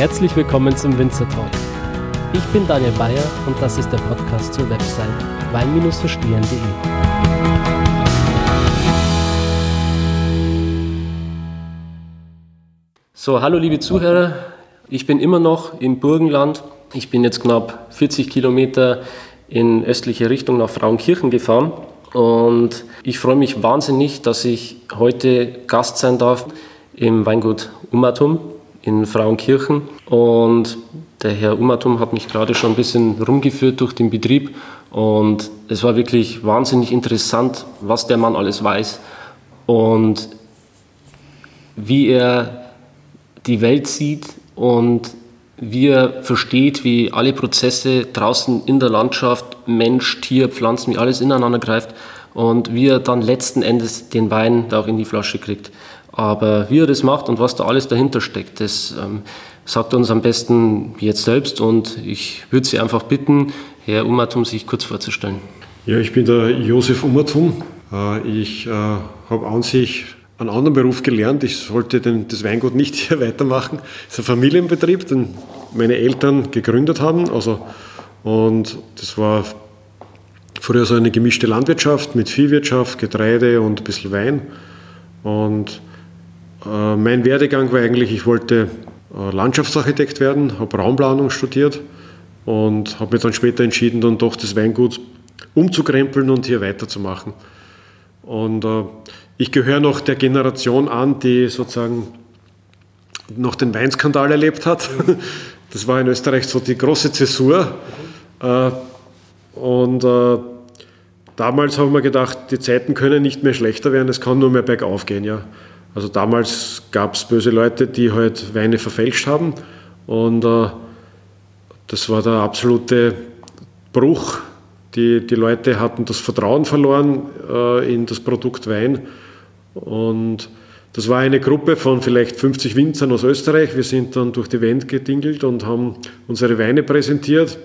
Herzlich willkommen zum Winzer Talk. Ich bin Daniel Bayer und das ist der Podcast zur Website wein-verstehen.de. So, hallo liebe Zuhörer, ich bin immer noch im Burgenland. Ich bin jetzt knapp 40 Kilometer in östliche Richtung nach Frauenkirchen gefahren und ich freue mich wahnsinnig, dass ich heute Gast sein darf im Weingut Umatum in Frauenkirchen. Und der Herr Umatum hat mich gerade schon ein bisschen rumgeführt durch den Betrieb. Und es war wirklich wahnsinnig interessant, was der Mann alles weiß und wie er die Welt sieht und wie er versteht, wie alle Prozesse draußen in der Landschaft, Mensch, Tier, Pflanzen, wie alles ineinander greift und wie er dann letzten Endes den Wein da auch in die Flasche kriegt. Aber wie er das macht und was da alles dahinter steckt, das ähm, sagt er uns am besten jetzt selbst. Und ich würde Sie einfach bitten, Herr Umatum, sich kurz vorzustellen. Ja, ich bin der Josef Umatum. Äh, ich äh, habe an sich einen anderen Beruf gelernt. Ich sollte den, das Weingut nicht hier weitermachen. Es ist ein Familienbetrieb, den meine Eltern gegründet haben. Also, und das war früher so eine gemischte Landwirtschaft mit Viehwirtschaft, Getreide und ein bisschen Wein. Und mein Werdegang war eigentlich, ich wollte äh, Landschaftsarchitekt werden, habe Raumplanung studiert und habe mir dann später entschieden, dann doch das Weingut umzukrempeln und hier weiterzumachen. Und äh, ich gehöre noch der Generation an, die sozusagen noch den Weinskandal erlebt hat. Das war in Österreich so die große Zäsur. Und damals haben wir gedacht, die Zeiten können nicht mehr schlechter werden, es kann nur mehr bergauf gehen. Ja. Also damals gab es böse Leute, die halt Weine verfälscht haben und äh, das war der absolute Bruch. Die, die Leute hatten das Vertrauen verloren äh, in das Produkt Wein und das war eine Gruppe von vielleicht 50 Winzern aus Österreich. Wir sind dann durch die Welt gedingelt und haben unsere Weine präsentiert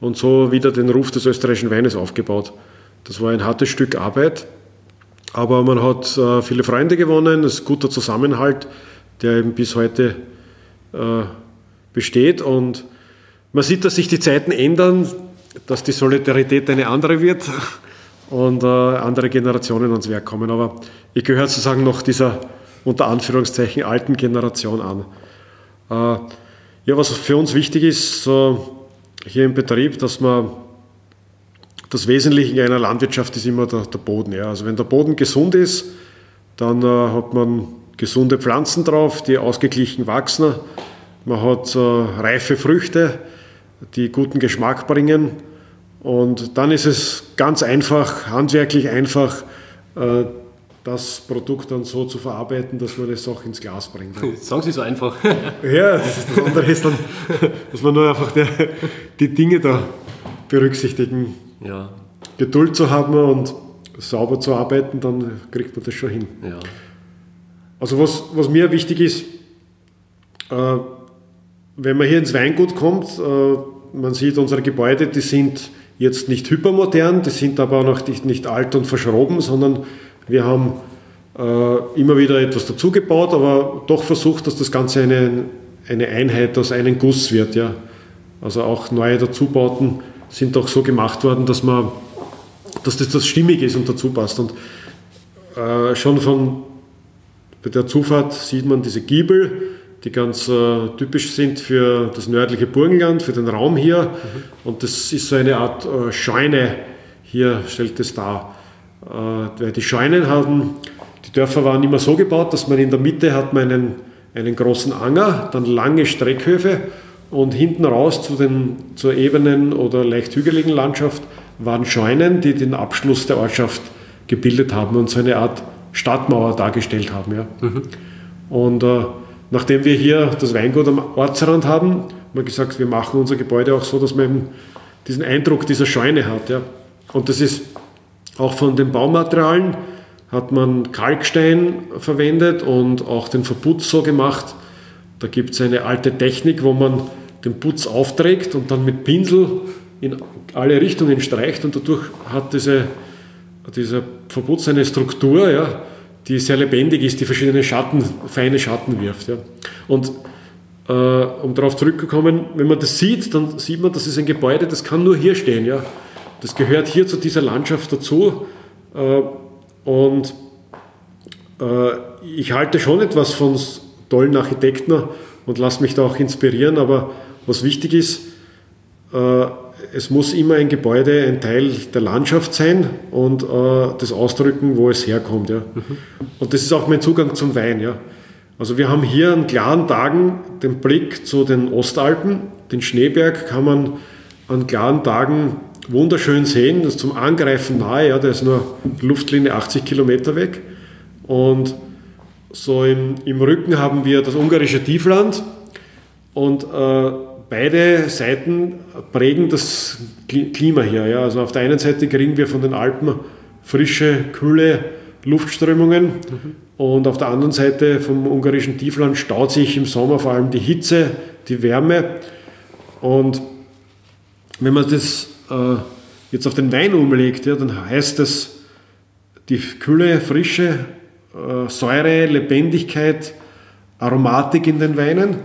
und so wieder den Ruf des österreichischen Weines aufgebaut. Das war ein hartes Stück Arbeit, aber man hat äh, viele Freunde gewonnen, es ist guter Zusammenhalt, der eben bis heute äh, besteht. Und man sieht, dass sich die Zeiten ändern, dass die Solidarität eine andere wird und äh, andere Generationen ans Werk kommen. Aber ich gehöre sozusagen noch dieser unter Anführungszeichen alten Generation an. Äh, ja, was für uns wichtig ist, so hier im Betrieb, dass man das Wesentliche in einer Landwirtschaft ist immer der, der Boden. Ja. Also wenn der Boden gesund ist, dann äh, hat man gesunde Pflanzen drauf, die ausgeglichen wachsen. Man hat äh, reife Früchte, die guten Geschmack bringen. Und dann ist es ganz einfach, handwerklich einfach, äh, das Produkt dann so zu verarbeiten, dass man es auch ins Glas bringt. Sagen Sie so einfach. ja, das, ist das andere ist dann, dass man nur einfach die, die Dinge da berücksichtigen ja. Geduld zu haben und sauber zu arbeiten, dann kriegt man das schon hin. Ja. Also was, was mir wichtig ist, äh, wenn man hier ins Weingut kommt, äh, man sieht unsere Gebäude, die sind jetzt nicht hypermodern, die sind aber auch noch nicht, nicht alt und verschroben, sondern wir haben äh, immer wieder etwas dazugebaut, aber doch versucht, dass das Ganze eine, eine Einheit aus einem Guss wird. Ja. Also auch neue Dazubauten sind auch so gemacht worden, dass, man, dass das, das stimmig ist und dazu passt. Und äh, schon von bei der Zufahrt sieht man diese Giebel, die ganz äh, typisch sind für das nördliche Burgenland, für den Raum hier. Mhm. Und das ist so eine Art äh, Scheune, hier stellt es dar. Äh, weil die Scheunen haben, die Dörfer waren immer so gebaut, dass man in der Mitte hat man einen, einen großen Anger, dann lange Streckhöfe und hinten raus zu den, zur ebenen oder leicht hügeligen Landschaft waren Scheunen, die den Abschluss der Ortschaft gebildet haben und so eine Art Stadtmauer dargestellt haben. Ja. Mhm. Und äh, nachdem wir hier das Weingut am Ortsrand haben, haben wir gesagt, wir machen unser Gebäude auch so, dass man diesen Eindruck dieser Scheune hat. Ja. Und das ist auch von den Baumaterialien hat man Kalkstein verwendet und auch den Verputz so gemacht, da gibt es eine alte Technik, wo man den Putz aufträgt und dann mit Pinsel in alle Richtungen streicht und dadurch hat diese, dieser Verputz eine Struktur, ja, die sehr lebendig ist, die verschiedene Schatten, feine Schatten wirft. Ja. Und äh, um darauf zurückzukommen, wenn man das sieht, dann sieht man, das ist ein Gebäude, das kann nur hier stehen. Ja? Das gehört hier zu dieser Landschaft dazu. Äh, und äh, ich halte schon etwas von tollen Architekten und lasse mich da auch inspirieren, aber was wichtig ist, äh, es muss immer ein Gebäude ein Teil der Landschaft sein und äh, das ausdrücken, wo es herkommt. Ja. Mhm. Und das ist auch mein Zugang zum Wein. Ja. Also wir haben hier an klaren Tagen den Blick zu den Ostalpen. Den Schneeberg kann man an klaren Tagen wunderschön sehen. Das ist zum Angreifen nahe. Ja. Der ist nur Luftlinie 80 Kilometer weg. Und so im, im Rücken haben wir das ungarische Tiefland. Und äh, beide Seiten prägen das Klima hier. Ja. Also auf der einen Seite kriegen wir von den Alpen frische, kühle Luftströmungen mhm. und auf der anderen Seite vom ungarischen Tiefland staut sich im Sommer vor allem die Hitze, die Wärme. Und wenn man das äh, jetzt auf den Wein umlegt, ja, dann heißt das die Kühle, Frische, Säure, Lebendigkeit, Aromatik in den Weinen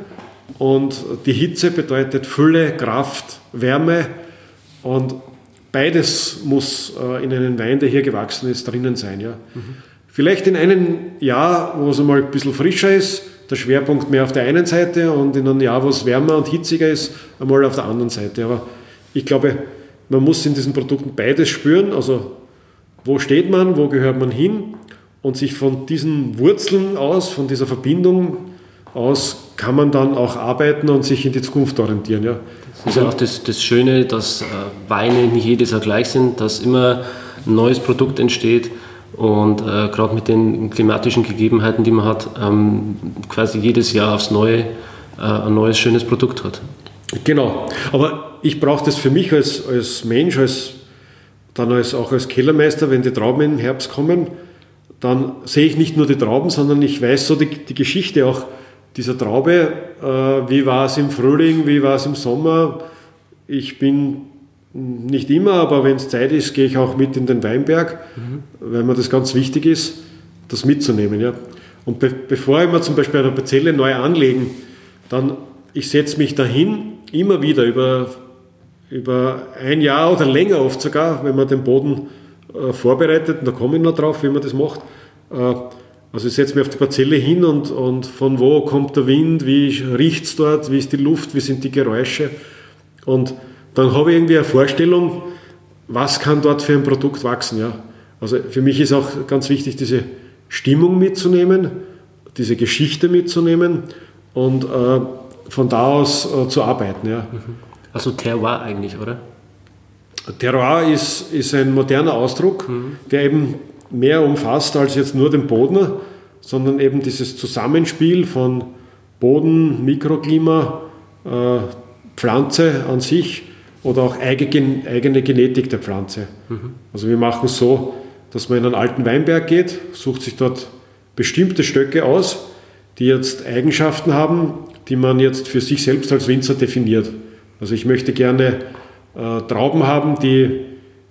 und die Hitze bedeutet Fülle, Kraft, Wärme und beides muss äh, in einem Wein, der hier gewachsen ist, drinnen sein. Ja. Mhm. Vielleicht in einem Jahr, wo es einmal ein bisschen frischer ist, der Schwerpunkt mehr auf der einen Seite und in einem Jahr, wo es wärmer und hitziger ist, einmal auf der anderen Seite. Aber ich glaube, man muss in diesen Produkten beides spüren. Also wo steht man, wo gehört man hin und sich von diesen Wurzeln aus, von dieser Verbindung aus kann man dann auch arbeiten und sich in die Zukunft orientieren. Ja. Das ist ja auch das, das Schöne, dass äh, Weine nicht jedes Jahr gleich sind, dass immer ein neues Produkt entsteht und äh, gerade mit den klimatischen Gegebenheiten, die man hat, ähm, quasi jedes Jahr aufs Neue äh, ein neues, schönes Produkt hat. Genau, aber ich brauche das für mich als, als Mensch, als, dann als, auch als Kellermeister, wenn die Trauben im Herbst kommen, dann sehe ich nicht nur die Trauben, sondern ich weiß so die, die Geschichte auch dieser Traube, äh, wie war es im Frühling, wie war es im Sommer. Ich bin nicht immer, aber wenn es Zeit ist, gehe ich auch mit in den Weinberg, mhm. weil mir das ganz wichtig ist, das mitzunehmen. Ja. Und be bevor wir zum Beispiel eine Parzelle neu anlegen, dann ich setze mich dahin, immer wieder über, über ein Jahr oder länger oft sogar, wenn man den Boden äh, vorbereitet, und da komme ich noch drauf, wie man das macht, äh, also ich setze mich auf die Parzelle hin und, und von wo kommt der Wind, wie riecht es dort, wie ist die Luft, wie sind die Geräusche. Und dann habe ich irgendwie eine Vorstellung, was kann dort für ein Produkt wachsen. Ja? Also für mich ist auch ganz wichtig, diese Stimmung mitzunehmen, diese Geschichte mitzunehmen und äh, von da aus äh, zu arbeiten. Ja. Also Terroir eigentlich, oder? Terroir ist, ist ein moderner Ausdruck, mhm. der eben mehr umfasst als jetzt nur den Boden, sondern eben dieses Zusammenspiel von Boden, Mikroklima, äh, Pflanze an sich oder auch eigene Genetik der Pflanze. Mhm. Also wir machen es so, dass man in einen alten Weinberg geht, sucht sich dort bestimmte Stöcke aus, die jetzt Eigenschaften haben, die man jetzt für sich selbst als Winzer definiert. Also ich möchte gerne äh, Trauben haben, die,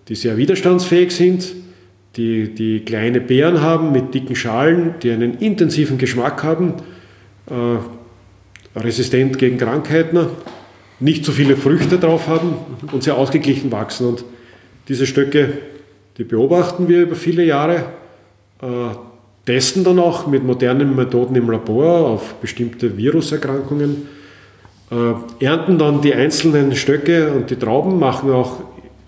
die sehr widerstandsfähig sind, die, die kleine Beeren haben mit dicken Schalen, die einen intensiven Geschmack haben, äh, resistent gegen Krankheiten, nicht so viele Früchte drauf haben und sehr ausgeglichen wachsen. Und diese Stöcke, die beobachten wir über viele Jahre, äh, testen dann auch mit modernen Methoden im Labor auf bestimmte Viruserkrankungen, äh, ernten dann die einzelnen Stöcke und die Trauben, machen auch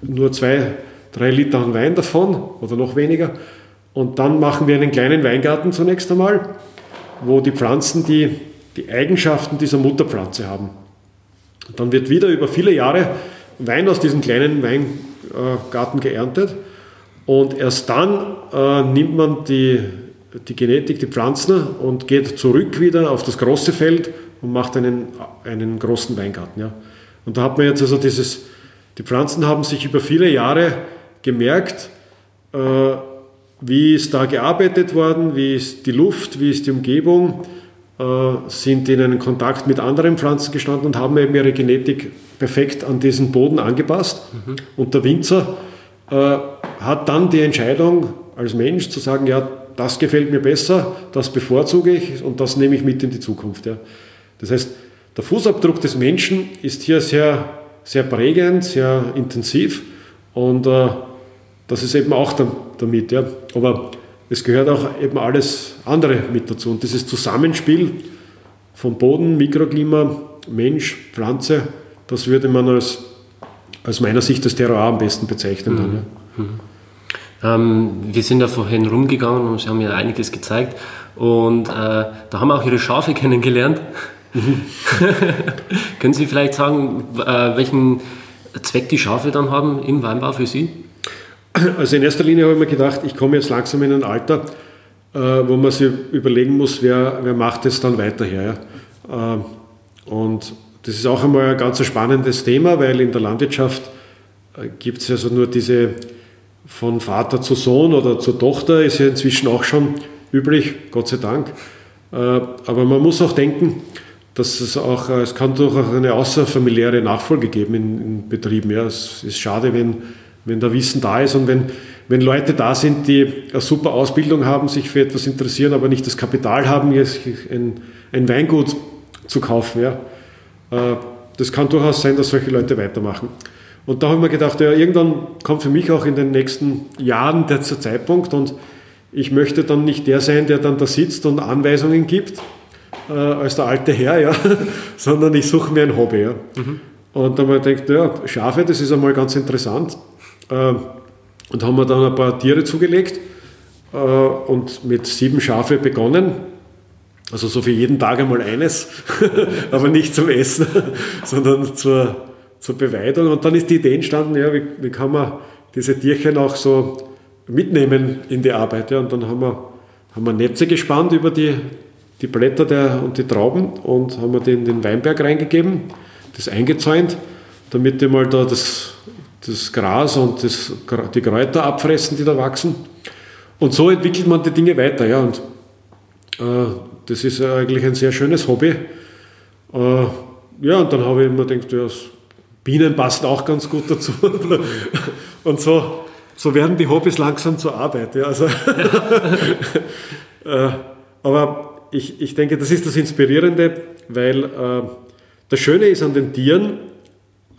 nur zwei drei Liter Wein davon oder noch weniger. Und dann machen wir einen kleinen Weingarten zunächst einmal, wo die Pflanzen die, die Eigenschaften dieser Mutterpflanze haben. Und dann wird wieder über viele Jahre Wein aus diesem kleinen Weingarten geerntet. Und erst dann äh, nimmt man die, die Genetik, die Pflanzen und geht zurück wieder auf das große Feld und macht einen, einen großen Weingarten. Ja. Und da hat man jetzt also dieses, die Pflanzen haben sich über viele Jahre gemerkt, äh, wie ist da gearbeitet worden, wie ist die Luft, wie ist die Umgebung, äh, sind in einen Kontakt mit anderen Pflanzen gestanden und haben eben ihre Genetik perfekt an diesen Boden angepasst. Mhm. Und der Winzer äh, hat dann die Entscheidung als Mensch zu sagen, ja, das gefällt mir besser, das bevorzuge ich und das nehme ich mit in die Zukunft. Ja. Das heißt, der Fußabdruck des Menschen ist hier sehr, sehr prägend, sehr intensiv und äh, das ist eben auch damit. Ja. Aber es gehört auch eben alles andere mit dazu. Und dieses Zusammenspiel von Boden, Mikroklima, Mensch, Pflanze, das würde man als, aus meiner Sicht das Terroir am besten bezeichnen. Mhm. Dann, ja. mhm. Ähm, wir sind da vorhin rumgegangen und Sie haben mir einiges gezeigt. Und äh, da haben wir auch Ihre Schafe kennengelernt. Können Sie vielleicht sagen, äh, welchen Zweck die Schafe dann haben im Weinbau für Sie? Also in erster Linie habe ich mir gedacht, ich komme jetzt langsam in ein Alter, äh, wo man sich überlegen muss, wer, wer macht es dann weiterher. Äh, und das ist auch einmal ein ganz spannendes Thema, weil in der Landwirtschaft gibt es also nur diese von Vater zu Sohn oder zur Tochter, ist ja inzwischen auch schon üblich, Gott sei Dank. Aber man muss auch denken, dass es auch, äh, es kann durchaus eine außerfamiliäre Nachfolge geben in, in Betrieben. Ja, es ist schade, wenn, wenn da Wissen da ist und wenn, wenn Leute da sind, die eine super Ausbildung haben, sich für etwas interessieren, aber nicht das Kapital haben, ein, ein Weingut zu kaufen. Ja. Äh, das kann durchaus sein, dass solche Leute weitermachen. Und da habe ich mir gedacht, ja, irgendwann kommt für mich auch in den nächsten Jahren der Zeitpunkt und ich möchte dann nicht der sein, der dann da sitzt und Anweisungen gibt, äh, als der alte Herr, ja, sondern ich suche mir ein Hobby. Ja. Mhm. Und dann habe ich gedacht, ja, Schafe, das ist einmal ganz interessant. Äh, und haben wir dann ein paar Tiere zugelegt äh, und mit sieben Schafe begonnen. Also so für jeden Tag einmal eines, aber nicht zum Essen, sondern zur, zur Beweidung. Und dann ist die Idee entstanden, ja, wie, wie kann man diese Tierchen auch so mitnehmen in die Arbeit. Ja. Und dann haben wir, haben wir Netze gespannt über die, die Blätter der, und die Trauben und haben wir die in den Weinberg reingegeben, das eingezäunt, damit die mal da das, das Gras und das, die Kräuter abfressen, die da wachsen. Und so entwickelt man die Dinge weiter. Ja. Und äh, das ist eigentlich ein sehr schönes Hobby. Äh, ja, und dann habe ich mir gedacht, ja, Bienen passen auch ganz gut dazu. und so so werden die Hobbys langsam zur Arbeit. Ja, also äh, aber ich, ich denke, das ist das Inspirierende, weil äh, das Schöne ist an den Tieren,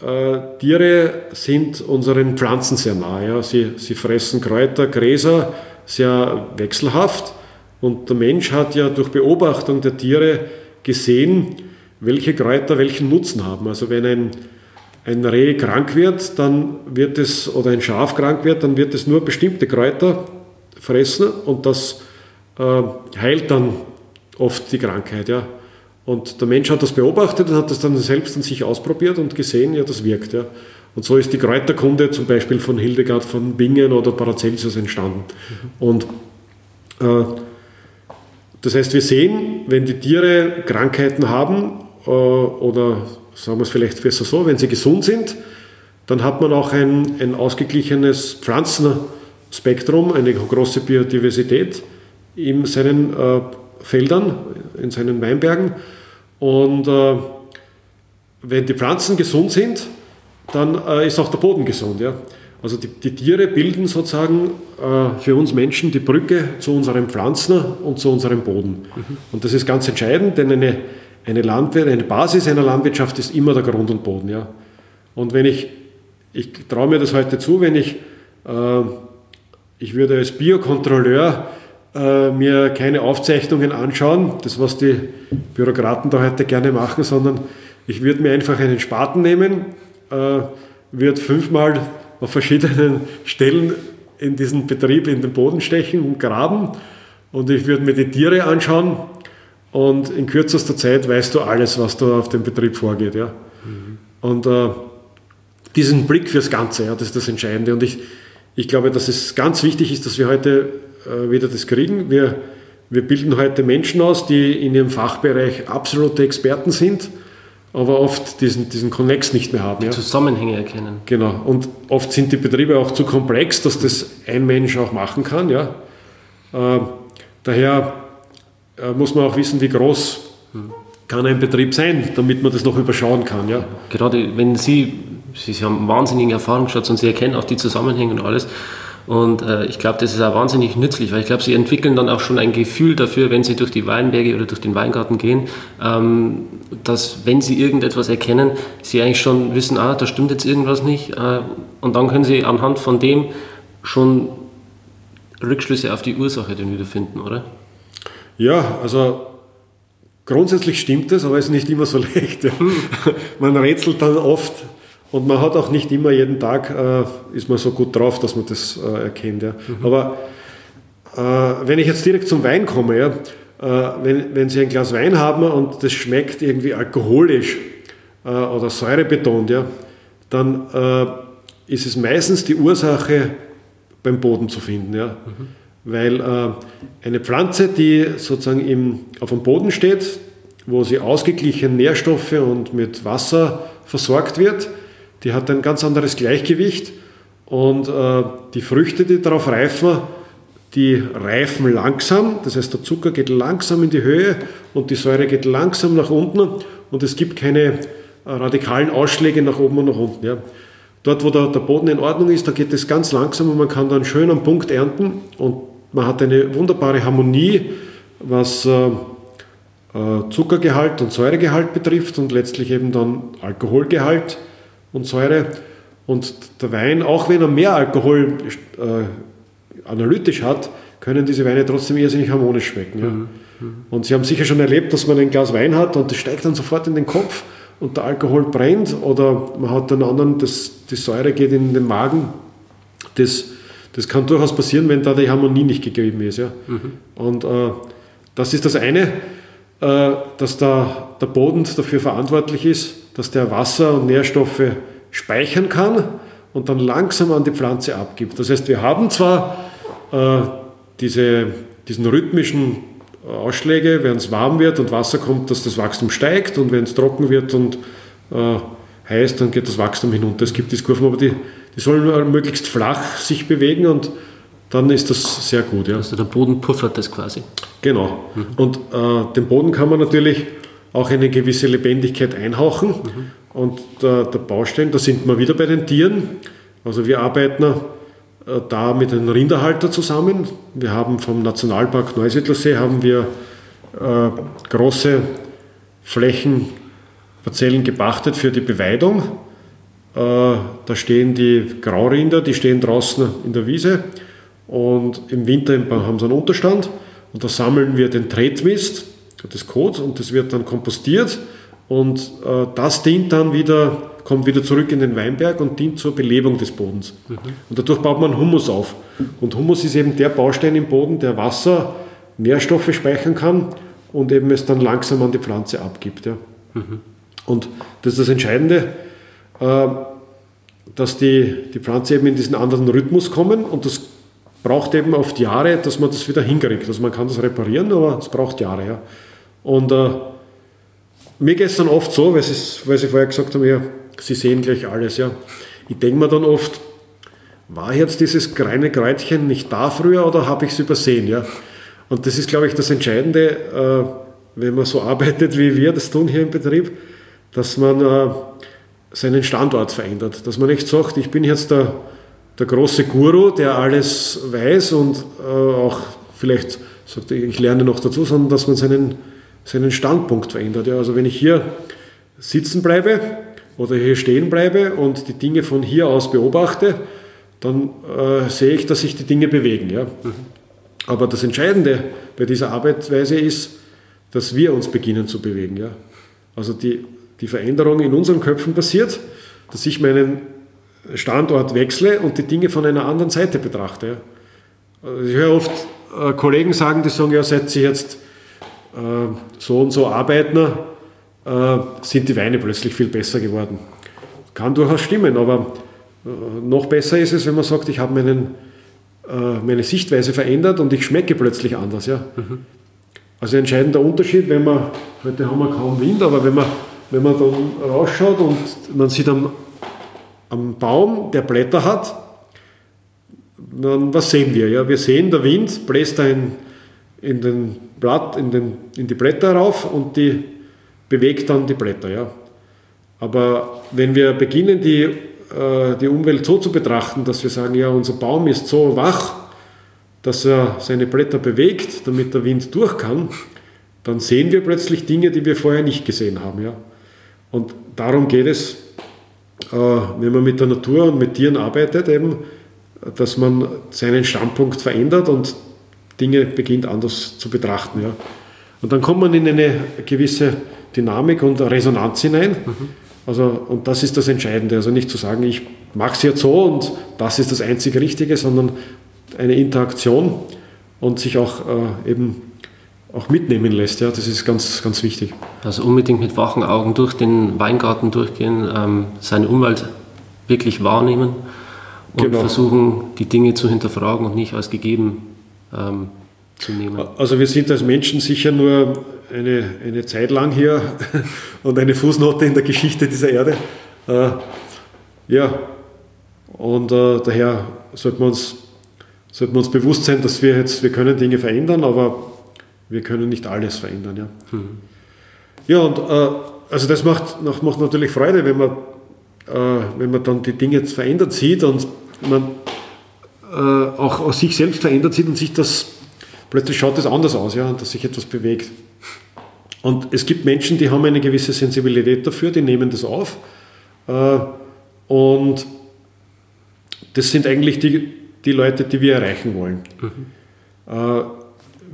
äh, Tiere sind unseren Pflanzen sehr nahe. Ja. Sie, sie fressen Kräuter, Gräser sehr wechselhaft und der Mensch hat ja durch Beobachtung der Tiere gesehen, welche Kräuter welchen Nutzen haben. Also wenn ein ein Reh krank wird, dann wird es, oder ein Schaf krank wird, dann wird es nur bestimmte Kräuter fressen und das äh, heilt dann oft die Krankheit. Ja. Und der Mensch hat das beobachtet und hat das dann selbst an sich ausprobiert und gesehen, ja, das wirkt. Ja. Und so ist die Kräuterkunde zum Beispiel von Hildegard von Bingen oder Paracelsus entstanden. Und äh, das heißt, wir sehen, wenn die Tiere Krankheiten haben äh, oder sagen wir es vielleicht besser so, wenn sie gesund sind, dann hat man auch ein, ein ausgeglichenes Pflanzenspektrum, eine große Biodiversität in seinen äh, Feldern, in seinen Weinbergen. Und äh, wenn die Pflanzen gesund sind, dann äh, ist auch der Boden gesund. Ja? Also die, die Tiere bilden sozusagen äh, für uns Menschen die Brücke zu unseren Pflanzen und zu unserem Boden. Mhm. Und das ist ganz entscheidend, denn eine, eine, Landwirt, eine Basis einer Landwirtschaft ist immer der Grund und Boden. Ja. Und wenn ich, ich traue mir das heute zu, wenn ich, äh, ich würde als Biokontrolleur äh, mir keine Aufzeichnungen anschauen, das was die Bürokraten da heute gerne machen, sondern ich würde mir einfach einen Spaten nehmen, äh, würde fünfmal auf verschiedenen Stellen in diesen Betrieb in den Boden stechen und graben und ich würde mir die Tiere anschauen, und in kürzester Zeit weißt du alles, was da auf dem Betrieb vorgeht. Ja? Mhm. Und äh, diesen Blick fürs Ganze, ja, das ist das Entscheidende. Und ich, ich glaube, dass es ganz wichtig ist, dass wir heute äh, wieder das kriegen. Wir, wir bilden heute Menschen aus, die in ihrem Fachbereich absolute Experten sind, aber oft diesen, diesen Konnex nicht mehr haben. Die ja. Zusammenhänge erkennen. Genau. Und oft sind die Betriebe auch zu komplex, dass das ein Mensch auch machen kann. Ja. Äh, daher äh, muss man auch wissen, wie groß kann ein Betrieb sein, damit man das noch überschauen kann. Ja? Gerade wenn Sie, Sie haben wahnsinnige Erfahrungsschatz und Sie erkennen auch die Zusammenhänge und alles. Und äh, ich glaube, das ist auch wahnsinnig nützlich, weil ich glaube, sie entwickeln dann auch schon ein Gefühl dafür, wenn sie durch die Weinberge oder durch den Weingarten gehen, ähm, dass wenn sie irgendetwas erkennen, sie eigentlich schon wissen, ah, da stimmt jetzt irgendwas nicht. Äh, und dann können sie anhand von dem schon Rückschlüsse auf die Ursache dann wieder finden, oder? Ja, also grundsätzlich stimmt es, aber es ist nicht immer so leicht. Ja. Man rätselt dann oft und man hat auch nicht immer jeden Tag, äh, ist man so gut drauf, dass man das äh, erkennt. Ja. Mhm. Aber äh, wenn ich jetzt direkt zum Wein komme, ja, äh, wenn, wenn Sie ein Glas Wein haben und das schmeckt irgendwie alkoholisch äh, oder säurebetont, ja, dann äh, ist es meistens die Ursache beim Boden zu finden. Ja. Mhm. Weil eine Pflanze, die sozusagen im, auf dem Boden steht, wo sie ausgeglichen Nährstoffe und mit Wasser versorgt wird, die hat ein ganz anderes Gleichgewicht und äh, die Früchte, die darauf reifen, die reifen langsam, das heißt der Zucker geht langsam in die Höhe und die Säure geht langsam nach unten und es gibt keine äh, radikalen Ausschläge nach oben und nach unten. Ja. Dort, wo der, der Boden in Ordnung ist, da geht es ganz langsam und man kann dann schön am Punkt ernten und man hat eine wunderbare Harmonie, was äh, äh, Zuckergehalt und Säuregehalt betrifft und letztlich eben dann Alkoholgehalt und Säure. Und der Wein, auch wenn er mehr Alkohol äh, analytisch hat, können diese Weine trotzdem irrsinnig harmonisch schmecken. Ja. Mhm. Und Sie haben sicher schon erlebt, dass man ein Glas Wein hat und das steigt dann sofort in den Kopf und der Alkohol brennt oder man hat einen anderen, das, die Säure geht in den Magen. Das das kann durchaus passieren, wenn da die Harmonie nicht gegeben ist. Ja? Mhm. Und äh, das ist das eine, äh, dass da der Boden dafür verantwortlich ist, dass der Wasser und Nährstoffe speichern kann und dann langsam an die Pflanze abgibt. Das heißt, wir haben zwar äh, diese, diesen rhythmischen Ausschläge, wenn es warm wird und Wasser kommt, dass das Wachstum steigt und wenn es trocken wird und äh, heiß, dann geht das Wachstum hinunter. Es gibt diese Kurven, aber die, die sollen möglichst flach sich bewegen und dann ist das sehr gut. Ja. Also der Boden puffert das quasi. Genau. Mhm. Und äh, den Boden kann man natürlich auch eine gewisse Lebendigkeit einhauchen. Mhm. Und äh, der Baustein, da sind wir wieder bei den Tieren. Also wir arbeiten äh, da mit einem Rinderhalter zusammen. Wir haben vom Nationalpark Neusiedlersee haben wir äh, große Flächen Parzellen gepachtet für die Beweidung. Äh, da stehen die Graurinder, die stehen draußen in der Wiese und im Winter haben sie einen Unterstand und da sammeln wir den Tretmist, das Kot und das wird dann kompostiert und äh, das dient dann wieder, kommt wieder zurück in den Weinberg und dient zur Belebung des Bodens. Mhm. Und dadurch baut man Humus auf. Und Humus ist eben der Baustein im Boden, der Wasser, Nährstoffe speichern kann und eben es dann langsam an die Pflanze abgibt. Ja. Mhm. Und das ist das Entscheidende, äh, dass die, die Pflanze eben in diesen anderen Rhythmus kommen und das braucht eben oft Jahre, dass man das wieder hinkriegt. Also man kann das reparieren, aber es braucht Jahre. Ja. Und äh, mir geht es dann oft so, weil, weil Sie vorher gesagt haben, ja, Sie sehen gleich alles. Ja. Ich denke mir dann oft, war jetzt dieses kleine Kräutchen nicht da früher oder habe ich es übersehen? Ja? Und das ist, glaube ich, das Entscheidende, äh, wenn man so arbeitet, wie wir das tun hier im Betrieb dass man äh, seinen Standort verändert. Dass man nicht sagt, ich bin jetzt der, der große Guru, der alles weiß und äh, auch vielleicht sagt, ich lerne noch dazu, sondern dass man seinen, seinen Standpunkt verändert. Ja, also wenn ich hier sitzen bleibe oder hier stehen bleibe und die Dinge von hier aus beobachte, dann äh, sehe ich, dass sich die Dinge bewegen. Ja. Mhm. Aber das Entscheidende bei dieser Arbeitsweise ist, dass wir uns beginnen zu bewegen. Ja. Also die die Veränderung in unseren Köpfen passiert, dass ich meinen Standort wechsle und die Dinge von einer anderen Seite betrachte. Also ich höre oft äh, Kollegen sagen, die sagen, ja, seit sie jetzt so und so arbeiten, äh, sind die Weine plötzlich viel besser geworden. Kann durchaus stimmen, aber äh, noch besser ist es, wenn man sagt, ich habe meinen, äh, meine Sichtweise verändert und ich schmecke plötzlich anders. Ja? Mhm. Also ein entscheidender Unterschied, wenn man, heute haben wir kaum Wind, aber wenn man wenn man dann rausschaut und man sieht am, am Baum, der Blätter hat, dann was sehen wir? Ja, wir sehen, der Wind bläst da in, den Blatt, in, den, in die Blätter rauf und die bewegt dann die Blätter. Ja. Aber wenn wir beginnen, die äh, die Umwelt so zu betrachten, dass wir sagen, ja, unser Baum ist so wach, dass er seine Blätter bewegt, damit der Wind durch kann, dann sehen wir plötzlich Dinge, die wir vorher nicht gesehen haben. Ja? Und darum geht es, äh, wenn man mit der Natur und mit Tieren arbeitet, eben, dass man seinen Standpunkt verändert und Dinge beginnt anders zu betrachten. Ja? Und dann kommt man in eine gewisse Dynamik und Resonanz hinein. Mhm. Also, und das ist das Entscheidende. Also nicht zu sagen, ich mache es jetzt so und das ist das einzig Richtige, sondern eine Interaktion und sich auch äh, eben auch mitnehmen lässt. Ja, das ist ganz, ganz wichtig. Also unbedingt mit wachen Augen durch den Weingarten durchgehen, ähm, seine Umwelt wirklich wahrnehmen und genau. versuchen, die Dinge zu hinterfragen und nicht als gegeben ähm, zu nehmen. Also wir sind als Menschen sicher nur eine, eine Zeit lang hier und eine Fußnote in der Geschichte dieser Erde. Äh, ja, und äh, daher sollten wir, uns, sollten wir uns bewusst sein, dass wir jetzt, wir können Dinge verändern, aber wir können nicht alles verändern. Ja, mhm. ja und äh, also das macht, macht natürlich Freude, wenn man, äh, wenn man dann die Dinge jetzt verändert sieht und man auch, auch sich selbst verändert sieht und sich das plötzlich schaut das anders aus, ja, dass sich etwas bewegt. Und es gibt Menschen, die haben eine gewisse Sensibilität dafür, die nehmen das auf. Äh, und das sind eigentlich die, die Leute, die wir erreichen wollen. Mhm. Äh,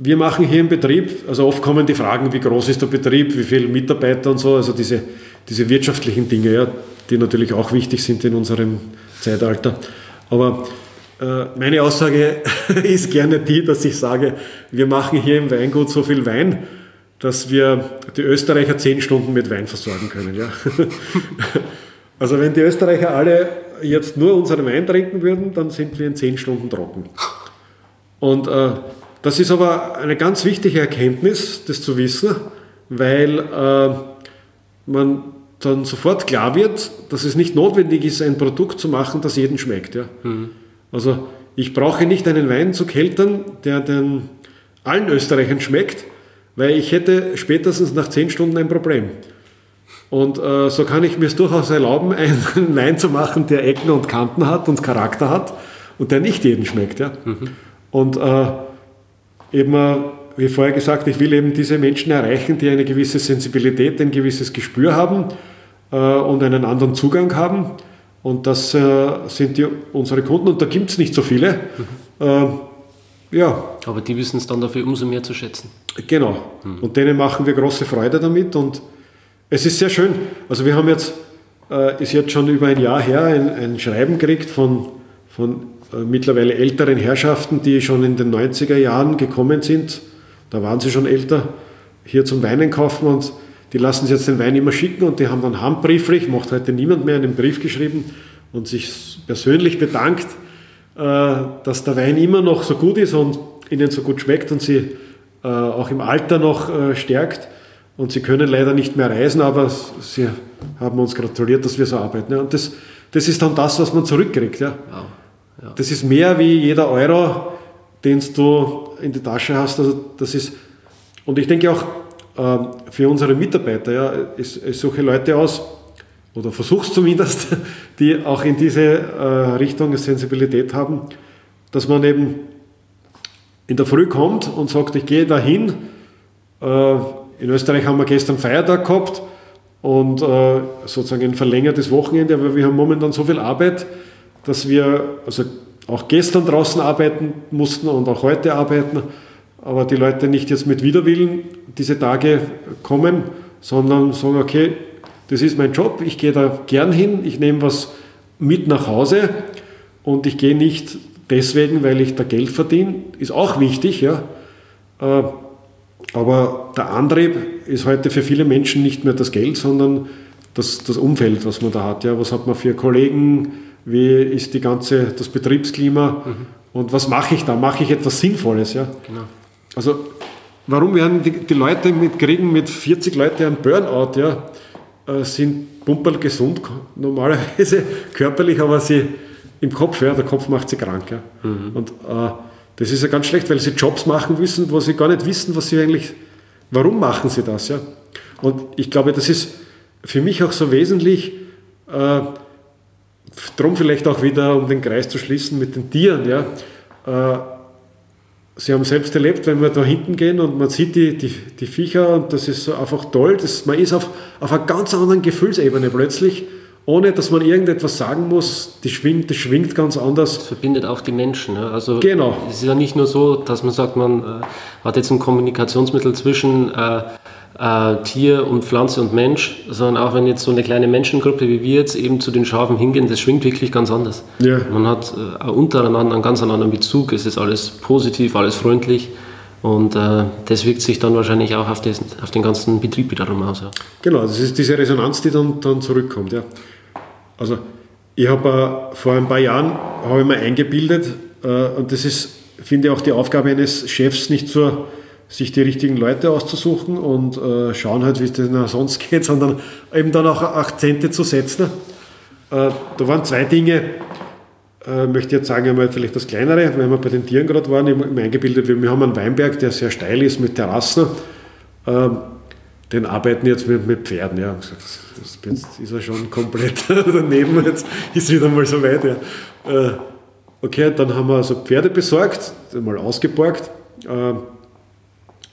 wir machen hier im Betrieb, also oft kommen die Fragen, wie groß ist der Betrieb, wie viele Mitarbeiter und so, also diese, diese wirtschaftlichen Dinge, ja, die natürlich auch wichtig sind in unserem Zeitalter. Aber äh, meine Aussage ist gerne die, dass ich sage, wir machen hier im Weingut so viel Wein, dass wir die Österreicher zehn Stunden mit Wein versorgen können. Ja? Also wenn die Österreicher alle jetzt nur unseren Wein trinken würden, dann sind wir in zehn Stunden trocken. Und äh, das ist aber eine ganz wichtige Erkenntnis, das zu wissen, weil äh, man dann sofort klar wird, dass es nicht notwendig ist, ein Produkt zu machen, das jedem schmeckt. Ja? Mhm. Also ich brauche nicht einen Wein zu keltern, der den allen Österreichern schmeckt, weil ich hätte spätestens nach zehn Stunden ein Problem. Und äh, so kann ich mir es durchaus erlauben, einen Wein zu machen, der Ecken und Kanten hat und Charakter hat und der nicht jedem schmeckt. Ja? Mhm. Und äh, eben, äh, wie vorher gesagt, ich will eben diese Menschen erreichen, die eine gewisse Sensibilität, ein gewisses Gespür haben äh, und einen anderen Zugang haben. Und das äh, sind die, unsere Kunden und da gibt es nicht so viele. Mhm. Äh, ja. Aber die wissen es dann dafür umso mehr zu schätzen. Genau. Mhm. Und denen machen wir große Freude damit und es ist sehr schön. Also wir haben jetzt, äh, ist jetzt schon über ein Jahr her, ein, ein Schreiben gekriegt von, von äh, mittlerweile älteren Herrschaften, die schon in den 90er Jahren gekommen sind. Da waren sie schon älter, hier zum Weinen kaufen und die lassen sich jetzt den Wein immer schicken und die haben dann handbrieflich, macht heute niemand mehr, einen Brief geschrieben und sich persönlich bedankt, äh, dass der Wein immer noch so gut ist und ihnen so gut schmeckt und sie äh, auch im Alter noch äh, stärkt. Und sie können leider nicht mehr reisen, aber sie haben uns gratuliert, dass wir so arbeiten. Und das, das ist dann das, was man zurückkriegt. Ja. ja. Das ist mehr wie jeder Euro, den du in die Tasche hast. Also das ist, und ich denke auch, für unsere Mitarbeiter. Ja, ich, ich suche Leute aus, oder versuche es zumindest, die auch in diese äh, Richtung Sensibilität haben, dass man eben in der Früh kommt und sagt, ich gehe dahin. Äh, in Österreich haben wir gestern Feiertag gehabt und äh, sozusagen ein verlängertes Wochenende, aber wir haben momentan so viel Arbeit, dass wir also auch gestern draußen arbeiten mussten und auch heute arbeiten aber die Leute nicht jetzt mit Widerwillen diese Tage kommen, sondern sagen, okay, das ist mein Job, ich gehe da gern hin, ich nehme was mit nach Hause und ich gehe nicht deswegen, weil ich da Geld verdiene, ist auch wichtig, ja. Äh, aber der Antrieb ist heute für viele Menschen nicht mehr das Geld, sondern das, das Umfeld, was man da hat. Ja. Was hat man für Kollegen? Wie ist die ganze, das Betriebsklima? Mhm. Und was mache ich da? Mache ich etwas Sinnvolles? Ja? Genau. Also, warum werden die, die Leute mit kriegen mit 40 Leuten einen Burnout, ja, äh, sind pumperl gesund, normalerweise körperlich, aber sie im Kopf, ja, der Kopf macht sie krank. Ja. Mhm. Und äh, das ist ja ganz schlecht, weil sie Jobs machen müssen, wo sie gar nicht wissen, was sie eigentlich, warum machen sie das, ja. Und ich glaube, das ist für mich auch so wesentlich, äh, Drum vielleicht auch wieder, um den Kreis zu schließen mit den Tieren. Ja. Äh, Sie haben selbst erlebt, wenn wir da hinten gehen und man sieht die, die, die Viecher und das ist so einfach toll. Das, man ist auf, auf einer ganz anderen Gefühlsebene plötzlich, ohne dass man irgendetwas sagen muss. Die schwingt, das schwingt ganz anders. Das verbindet auch die Menschen. Also genau. Es ist ja nicht nur so, dass man sagt, man äh, hat jetzt ein Kommunikationsmittel zwischen äh, äh, Tier und Pflanze und Mensch, sondern auch wenn jetzt so eine kleine Menschengruppe wie wir jetzt eben zu den Schafen hingehen, das schwingt wirklich ganz anders. Ja. Man hat äh, untereinander einen ganz anderen Bezug, es ist alles positiv, alles freundlich. Und äh, das wirkt sich dann wahrscheinlich auch auf, des, auf den ganzen Betrieb wiederum aus. Ja. Genau, das ist diese Resonanz, die dann, dann zurückkommt. Ja. Also ich habe äh, vor ein paar Jahren habe ich mir eingebildet, äh, und das ist, finde ich, auch die Aufgabe eines Chefs, nicht zur sich die richtigen Leute auszusuchen und äh, schauen halt, wie es denn sonst geht, sondern eben dann auch Akzente zu setzen. Äh, da waren zwei Dinge, äh, möchte ich jetzt sagen, einmal vielleicht das kleinere, weil wir bei den Tieren gerade waren, im, eingebildet, wir haben einen Weinberg, der sehr steil ist mit Terrassen. Ähm, den arbeiten jetzt mit, mit Pferden. Ja. Jetzt ist er schon komplett daneben, jetzt ist wieder mal so weit. Ja. Äh, okay, dann haben wir also Pferde besorgt, mal ausgeborgt. Äh,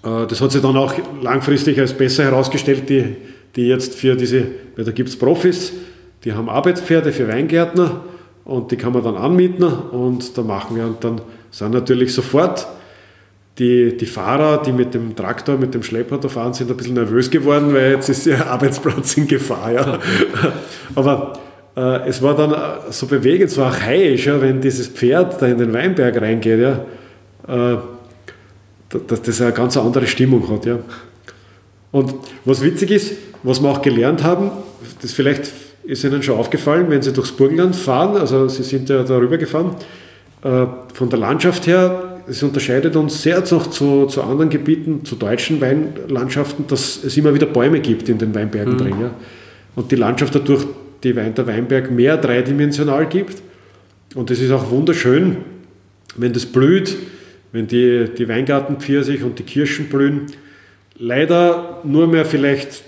das hat sich dann auch langfristig als besser herausgestellt, die, die jetzt für diese, weil da gibt es Profis, die haben Arbeitspferde für Weingärtner und die kann man dann anmieten und da machen wir und dann sind natürlich sofort die, die Fahrer, die mit dem Traktor, mit dem Schlepper da fahren, sind ein bisschen nervös geworden, weil jetzt ist ihr Arbeitsplatz in Gefahr. Ja. Aber äh, es war dann äh, so bewegend, war archaisch, ja, wenn dieses Pferd da in den Weinberg reingeht. Ja. Äh, dass das eine ganz andere Stimmung hat. Ja. Und was witzig ist, was wir auch gelernt haben, das vielleicht ist Ihnen schon aufgefallen, wenn Sie durchs Burgenland fahren, also Sie sind ja darüber gefahren, äh, von der Landschaft her, es unterscheidet uns sehr noch zu, zu anderen Gebieten, zu deutschen Weinlandschaften, dass es immer wieder Bäume gibt in den Weinbergen mhm. drin. Ja. Und die Landschaft dadurch, die Wein, der Weinberg mehr dreidimensional gibt. Und es ist auch wunderschön, wenn das blüht, wenn die, die Weingartenpfirsich und die Kirschen blühen. Leider nur mehr vielleicht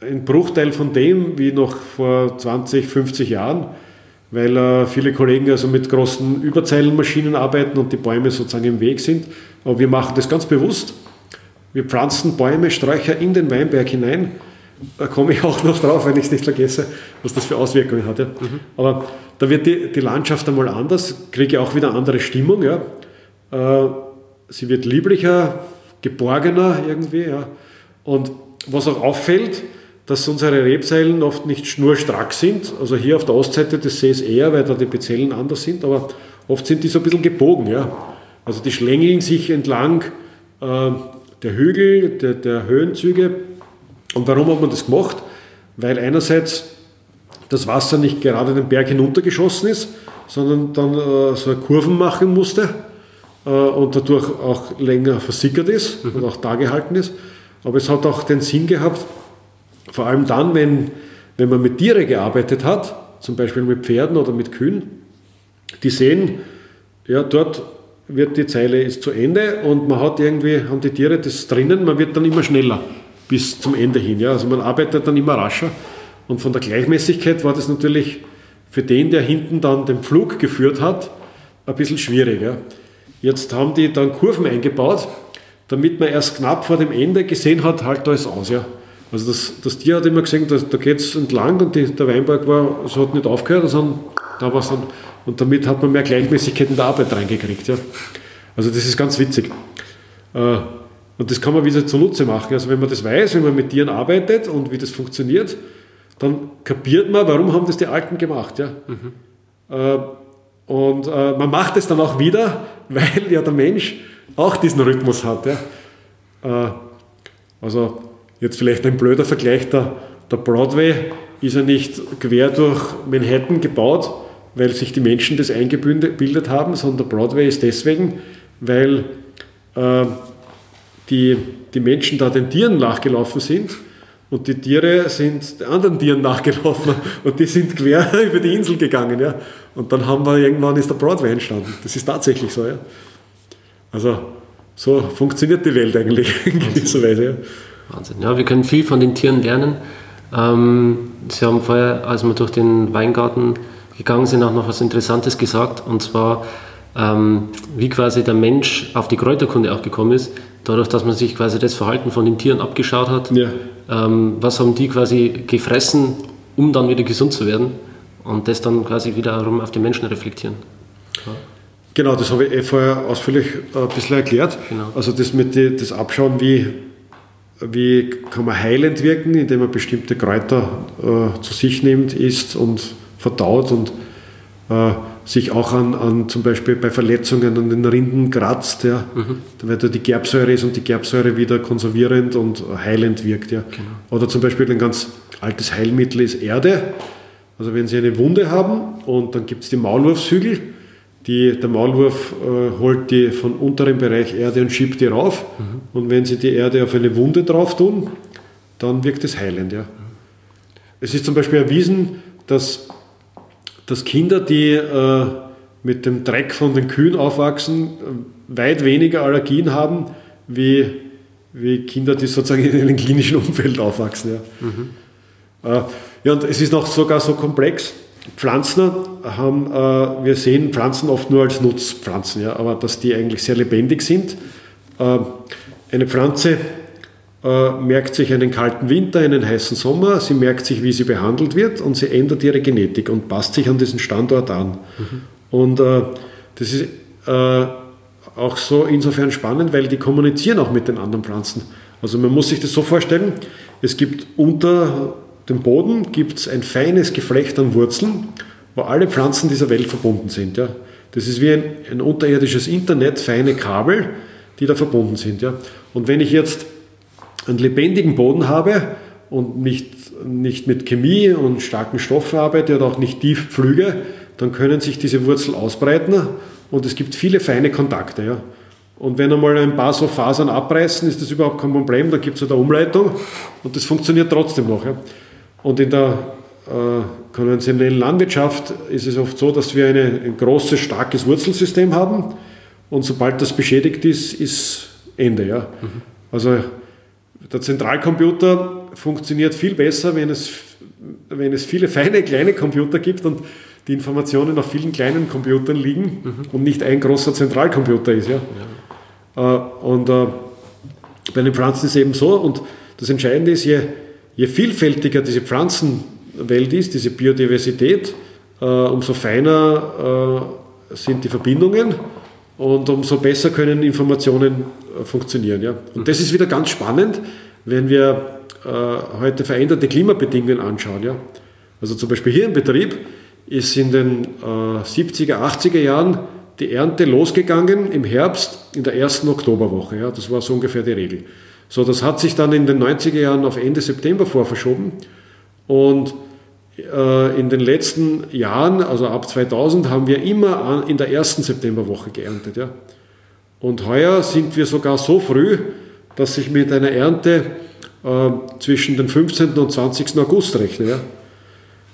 ein Bruchteil von dem wie noch vor 20, 50 Jahren, weil äh, viele Kollegen also mit großen Überzeilenmaschinen arbeiten und die Bäume sozusagen im Weg sind. Aber wir machen das ganz bewusst. Wir pflanzen Bäume, Sträucher in den Weinberg hinein. Da komme ich auch noch drauf, wenn ich es nicht vergesse, was das für Auswirkungen hat. Ja. Mhm. Aber da wird die, die Landschaft einmal anders, kriege auch wieder andere Stimmung. Ja. Äh, sie wird lieblicher, geborgener irgendwie. Ja. Und was auch auffällt, dass unsere Rebseilen oft nicht schnurstrack sind. Also hier auf der Ostseite des Sees eher, weil da die Bezellen anders sind, aber oft sind die so ein bisschen gebogen. Ja. Also die schlängeln sich entlang äh, der Hügel, der, der Höhenzüge. Und warum hat man das gemacht? Weil einerseits das Wasser nicht gerade den Berg hinuntergeschossen ist, sondern dann äh, so Kurven machen musste und dadurch auch länger versickert ist mhm. und auch da gehalten ist. Aber es hat auch den Sinn gehabt, vor allem dann, wenn, wenn man mit Tieren gearbeitet hat, zum Beispiel mit Pferden oder mit Kühen, die sehen, ja, dort wird die Zeile ist zu Ende und man hat irgendwie, haben die Tiere das drinnen, man wird dann immer schneller bis zum Ende hin. Ja. Also man arbeitet dann immer rascher. Und von der Gleichmäßigkeit war das natürlich für den, der hinten dann den Pflug geführt hat, ein bisschen schwierig. Ja. Jetzt haben die dann Kurven eingebaut, damit man erst knapp vor dem Ende gesehen hat, halt da ist aus. Ja. Also das, das Tier hat immer gesehen, dass, da geht es entlang und die, der Weinberg war, es hat nicht aufgehört, sondern da war es dann, und damit hat man mehr Gleichmäßigkeit in der Arbeit reingekriegt. Ja. Also das ist ganz witzig. Äh, und das kann man wieder zunutze machen. Also wenn man das weiß, wenn man mit Tieren arbeitet und wie das funktioniert, dann kapiert man, warum haben das die Alten gemacht. Ja. Mhm. Äh, und äh, man macht es dann auch wieder, weil ja der Mensch auch diesen Rhythmus hat. Ja. Äh, also jetzt vielleicht ein blöder Vergleich, der, der Broadway ist ja nicht quer durch Manhattan gebaut, weil sich die Menschen das eingebildet haben, sondern der Broadway ist deswegen, weil äh, die, die Menschen da den Tieren nachgelaufen sind und die Tiere sind anderen Tieren nachgelaufen und die sind quer über die Insel gegangen. Ja. Und dann haben wir irgendwann ist der Broadway entstanden. Das ist tatsächlich so. Ja. Also so funktioniert die Welt eigentlich in gewisser Weise. Ja. Wahnsinn. Ja, wir können viel von den Tieren lernen. Ähm, Sie haben vorher, als wir durch den Weingarten gegangen sind, auch noch was Interessantes gesagt. Und zwar, ähm, wie quasi der Mensch auf die Kräuterkunde auch gekommen ist, dadurch, dass man sich quasi das Verhalten von den Tieren abgeschaut hat. Ja. Ähm, was haben die quasi gefressen, um dann wieder gesund zu werden? Und das dann quasi wiederum auf die Menschen reflektieren. Ja. Genau, das habe ich eh vorher ausführlich äh, ein bisschen erklärt. Genau. Also das mit die, das Abschauen, wie, wie kann man heilend wirken, indem man bestimmte Kräuter äh, zu sich nimmt, isst und verdaut und äh, sich auch an, an zum Beispiel bei Verletzungen an den Rinden kratzt, ja, mhm. weil da die Gerbsäure ist und die Gerbsäure wieder konservierend und heilend wirkt. Ja. Genau. Oder zum Beispiel ein ganz altes Heilmittel ist Erde. Also wenn Sie eine Wunde haben und dann gibt es die Maulwurfshügel, die, der Maulwurf äh, holt die von unterem Bereich Erde und schiebt die rauf. Mhm. Und wenn Sie die Erde auf eine Wunde drauf tun, dann wirkt es heilend. Ja. Mhm. Es ist zum Beispiel erwiesen, dass dass Kinder, die äh, mit dem Dreck von den Kühen aufwachsen, weit weniger Allergien haben, wie, wie Kinder, die sozusagen in einem klinischen Umfeld aufwachsen. Ja. Mhm. Äh, ja, und es ist noch sogar so komplex. Pflanzen haben, äh, wir sehen Pflanzen oft nur als Nutzpflanzen, ja, aber dass die eigentlich sehr lebendig sind. Äh, eine Pflanze äh, merkt sich einen kalten Winter, einen heißen Sommer, sie merkt sich, wie sie behandelt wird und sie ändert ihre Genetik und passt sich an diesen Standort an. Mhm. Und äh, das ist äh, auch so insofern spannend, weil die kommunizieren auch mit den anderen Pflanzen. Also man muss sich das so vorstellen, es gibt unter dem Boden gibt's ein feines Geflecht an Wurzeln, wo alle Pflanzen dieser Welt verbunden sind. Ja. Das ist wie ein, ein unterirdisches Internet, feine Kabel, die da verbunden sind. Ja. Und wenn ich jetzt einen lebendigen Boden habe und nicht, nicht mit Chemie und starken Stoffen arbeite oder auch nicht tief pflüge, dann können sich diese Wurzeln ausbreiten und es gibt viele feine Kontakte. Ja. Und wenn einmal ein paar so Fasern abreißen, ist das überhaupt kein Problem, da gibt es eine Umleitung und das funktioniert trotzdem noch. Ja. Und in der äh, konventionellen Landwirtschaft ist es oft so, dass wir eine, ein großes, starkes Wurzelsystem haben und sobald das beschädigt ist, ist Ende. Ja. Mhm. Also der Zentralcomputer funktioniert viel besser, wenn es, wenn es viele feine kleine Computer gibt und die Informationen auf vielen kleinen Computern liegen mhm. und nicht ein großer Zentralcomputer ist. Ja? ja. Äh, und äh, bei den Pflanzen ist es eben so. Und das Entscheidende ist, je, je vielfältiger diese Pflanzenwelt ist, diese Biodiversität, äh, umso feiner sind die Verbindungen und umso besser können Informationen äh, funktionieren. Ja. Und das ist wieder ganz spannend, wenn wir äh, heute veränderte Klimabedingungen anschauen. Ja. Also zum Beispiel hier im Betrieb ist in den äh, 70er, 80er Jahren die Ernte losgegangen im Herbst in der ersten Oktoberwoche. Ja. Das war so ungefähr die Regel. So, das hat sich dann in den 90er Jahren auf Ende September vorverschoben und in den letzten Jahren, also ab 2000, haben wir immer in der ersten Septemberwoche geerntet. Ja. Und heuer sind wir sogar so früh, dass ich mit einer Ernte äh, zwischen dem 15. und 20. August rechne. Ja.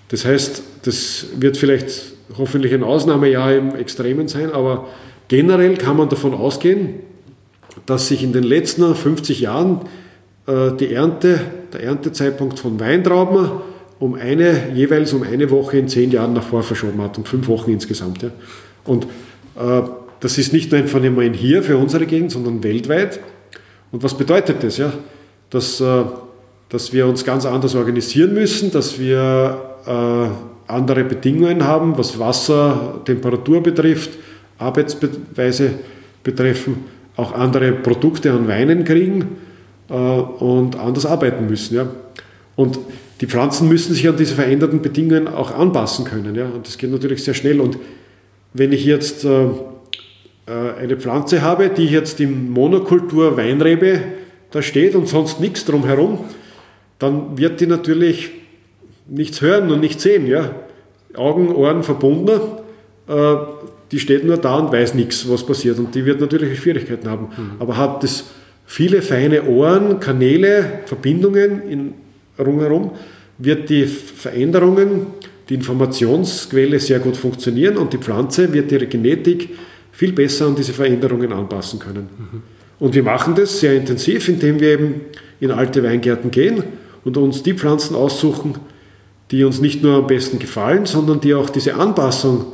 Das heißt, das wird vielleicht hoffentlich ein Ausnahmejahr im Extremen sein, aber generell kann man davon ausgehen, dass sich in den letzten 50 Jahren äh, die Ernte, der Erntezeitpunkt von Weintrauben um eine, jeweils um eine Woche in zehn Jahren nach vor verschoben hat, um fünf Wochen insgesamt. Ja. Und äh, das ist nicht nur ein Phänomen hier für unsere Gegend, sondern weltweit. Und was bedeutet das? Ja? Dass, äh, dass wir uns ganz anders organisieren müssen, dass wir äh, andere Bedingungen haben, was Wasser, Temperatur betrifft, Arbeitsweise betreffen, auch andere Produkte an Weinen kriegen äh, und anders arbeiten müssen. Ja? Und die Pflanzen müssen sich an diese veränderten Bedingungen auch anpassen können. Ja? Und das geht natürlich sehr schnell. Und wenn ich jetzt äh, äh eine Pflanze habe, die jetzt im Monokultur Weinrebe da steht und sonst nichts drumherum, dann wird die natürlich nichts hören und nichts sehen. Ja? Augen, Ohren verbunden, äh, die steht nur da und weiß nichts, was passiert. Und die wird natürlich Schwierigkeiten haben. Mhm. Aber hat das viele feine Ohren, Kanäle, Verbindungen in rundherum, wird die Veränderungen, die Informationsquelle sehr gut funktionieren und die Pflanze wird ihre Genetik viel besser an diese Veränderungen anpassen können. Mhm. Und wir machen das sehr intensiv, indem wir eben in alte Weingärten gehen und uns die Pflanzen aussuchen, die uns nicht nur am besten gefallen, sondern die auch diese Anpassung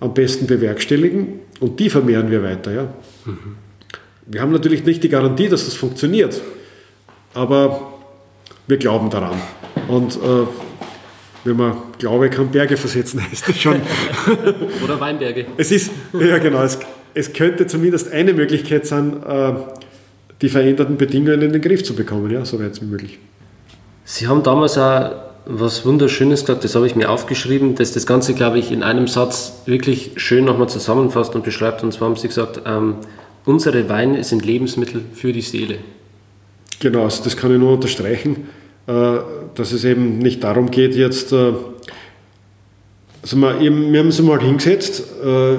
am besten bewerkstelligen und die vermehren wir weiter. Ja. Mhm. Wir haben natürlich nicht die Garantie, dass das funktioniert, aber wir glauben daran. Und äh, wenn man Glaube kann Berge versetzen, heißt das schon. Oder Weinberge. Es ist, ja genau, es, es könnte zumindest eine Möglichkeit sein, äh, die veränderten Bedingungen in den Griff zu bekommen, ja, so weit wie möglich. Sie haben damals auch was Wunderschönes gesagt, das habe ich mir aufgeschrieben, dass das Ganze, glaube ich, in einem Satz wirklich schön nochmal zusammenfasst und beschreibt. Und zwar haben Sie gesagt, ähm, unsere Weine sind Lebensmittel für die Seele. Genau, also das kann ich nur unterstreichen, äh, dass es eben nicht darum geht, jetzt, äh, also wir, wir haben uns mal hingesetzt, äh,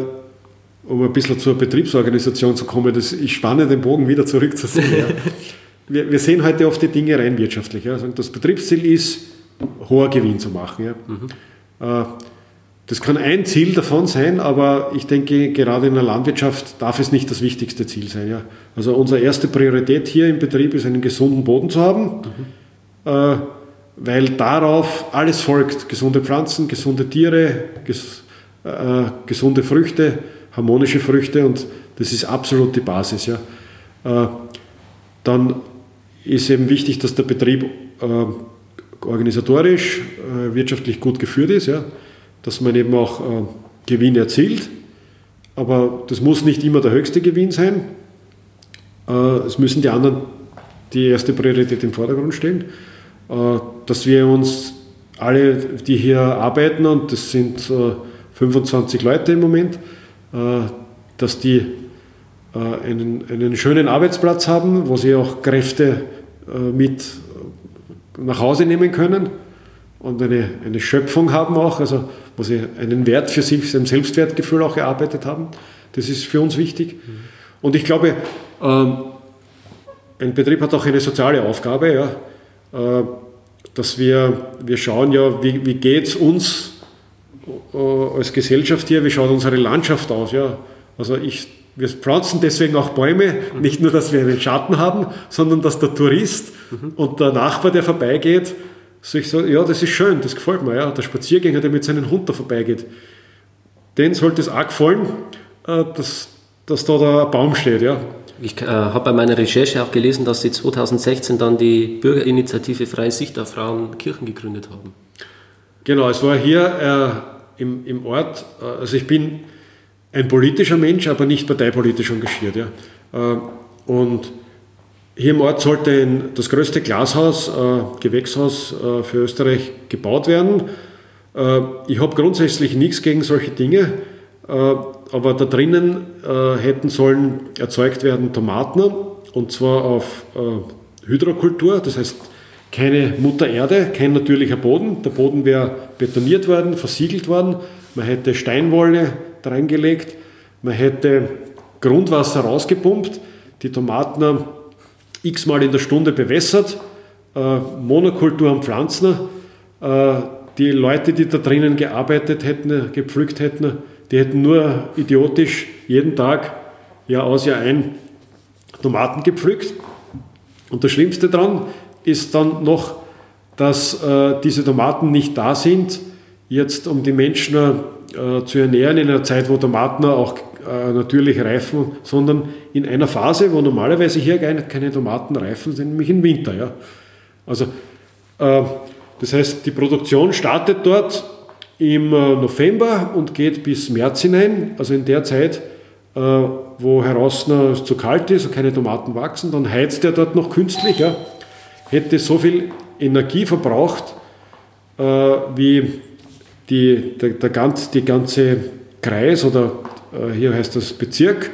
um ein bisschen zur Betriebsorganisation zu kommen, das, ich spanne den Bogen wieder zurück zu sehen. Ja. wir, wir, sehen heute oft die Dinge rein wirtschaftlich. Ja. Also das Betriebsziel ist, hoher Gewinn zu machen. Ja. Mhm. Das kann ein Ziel davon sein, aber ich denke, gerade in der Landwirtschaft darf es nicht das wichtigste Ziel sein. Ja. Also unsere erste Priorität hier im Betrieb ist, einen gesunden Boden zu haben, mhm. weil darauf alles folgt. Gesunde Pflanzen, gesunde Tiere, ges, äh, gesunde Früchte, harmonische Früchte und das ist absolut die Basis. Ja. Äh, dann ist eben wichtig, dass der Betrieb äh, organisatorisch, äh, wirtschaftlich gut geführt ist, ja, dass man eben auch äh, Gewinn erzielt. Aber das muss nicht immer der höchste Gewinn sein. Äh, es müssen die anderen die erste Priorität im Vordergrund stehen. Äh, dass wir uns alle, die hier arbeiten, und das sind 25 äh, Leute im Moment, äh, dass die einen, einen schönen Arbeitsplatz haben, wo sie auch Kräfte mit nach Hause nehmen können und eine, eine Schöpfung haben auch, also wo sie einen Wert für sich, ein Selbstwertgefühl auch erarbeitet haben. Das ist für uns wichtig. Und ich glaube, ähm, ein Betrieb hat auch eine soziale Aufgabe, ja, äh, dass wir, wir schauen ja, wie, wie geht es uns äh, als Gesellschaft hier, wie schaut unsere Landschaft aus. Ja. Also ich, wir pflanzen deswegen auch Bäume, nicht nur, dass wir einen Schatten haben, sondern dass der Tourist mhm. und der Nachbar, der vorbeigeht, sich so, ja, das ist schön, das gefällt mir. Ja. Der Spaziergänger, der mit seinem Hund da vorbeigeht, den sollte es auch gefallen, äh, dass, dass da der Baum steht. Ja. Ich äh, habe bei meiner Recherche auch gelesen, dass Sie 2016 dann die Bürgerinitiative Freie Sicht auf Frauen Kirchen gegründet haben. Genau, es war hier äh, im, im Ort, äh, also ich bin ein politischer Mensch, aber nicht parteipolitisch engagiert. Ja. Äh, und hier im Ort sollte ein, das größte Glashaus, äh, Gewächshaus äh, für Österreich gebaut werden. Äh, ich habe grundsätzlich nichts gegen solche Dinge, äh, aber da drinnen äh, hätten sollen erzeugt werden Tomaten und zwar auf äh, Hydrokultur, das heißt keine Mutter Erde, kein natürlicher Boden. Der Boden wäre betoniert worden, versiegelt worden. Man hätte Steinwolle reingelegt, man hätte Grundwasser rausgepumpt, die Tomaten x-mal in der Stunde bewässert, äh, Monokultur am Pflanzen. Äh, die Leute, die da drinnen gearbeitet hätten, gepflückt hätten, die hätten nur idiotisch jeden Tag, Jahr aus, Jahr ein, Tomaten gepflückt. Und das Schlimmste daran ist dann noch, dass äh, diese Tomaten nicht da sind, jetzt um die Menschen äh, zu ernähren in einer Zeit, wo Tomaten auch äh, natürlich reifen, sondern in einer Phase, wo normalerweise hier keine, keine Tomaten reifen, sind nämlich im Winter. Ja. Also, äh, das heißt, die Produktion startet dort im äh, November und geht bis März hinein, also in der Zeit, äh, wo heraus zu kalt ist und keine Tomaten wachsen, dann heizt er dort noch künstlich, ja. hätte so viel Energie verbraucht, äh, wie die, der, der ganz, die ganze Kreis oder hier heißt das Bezirk,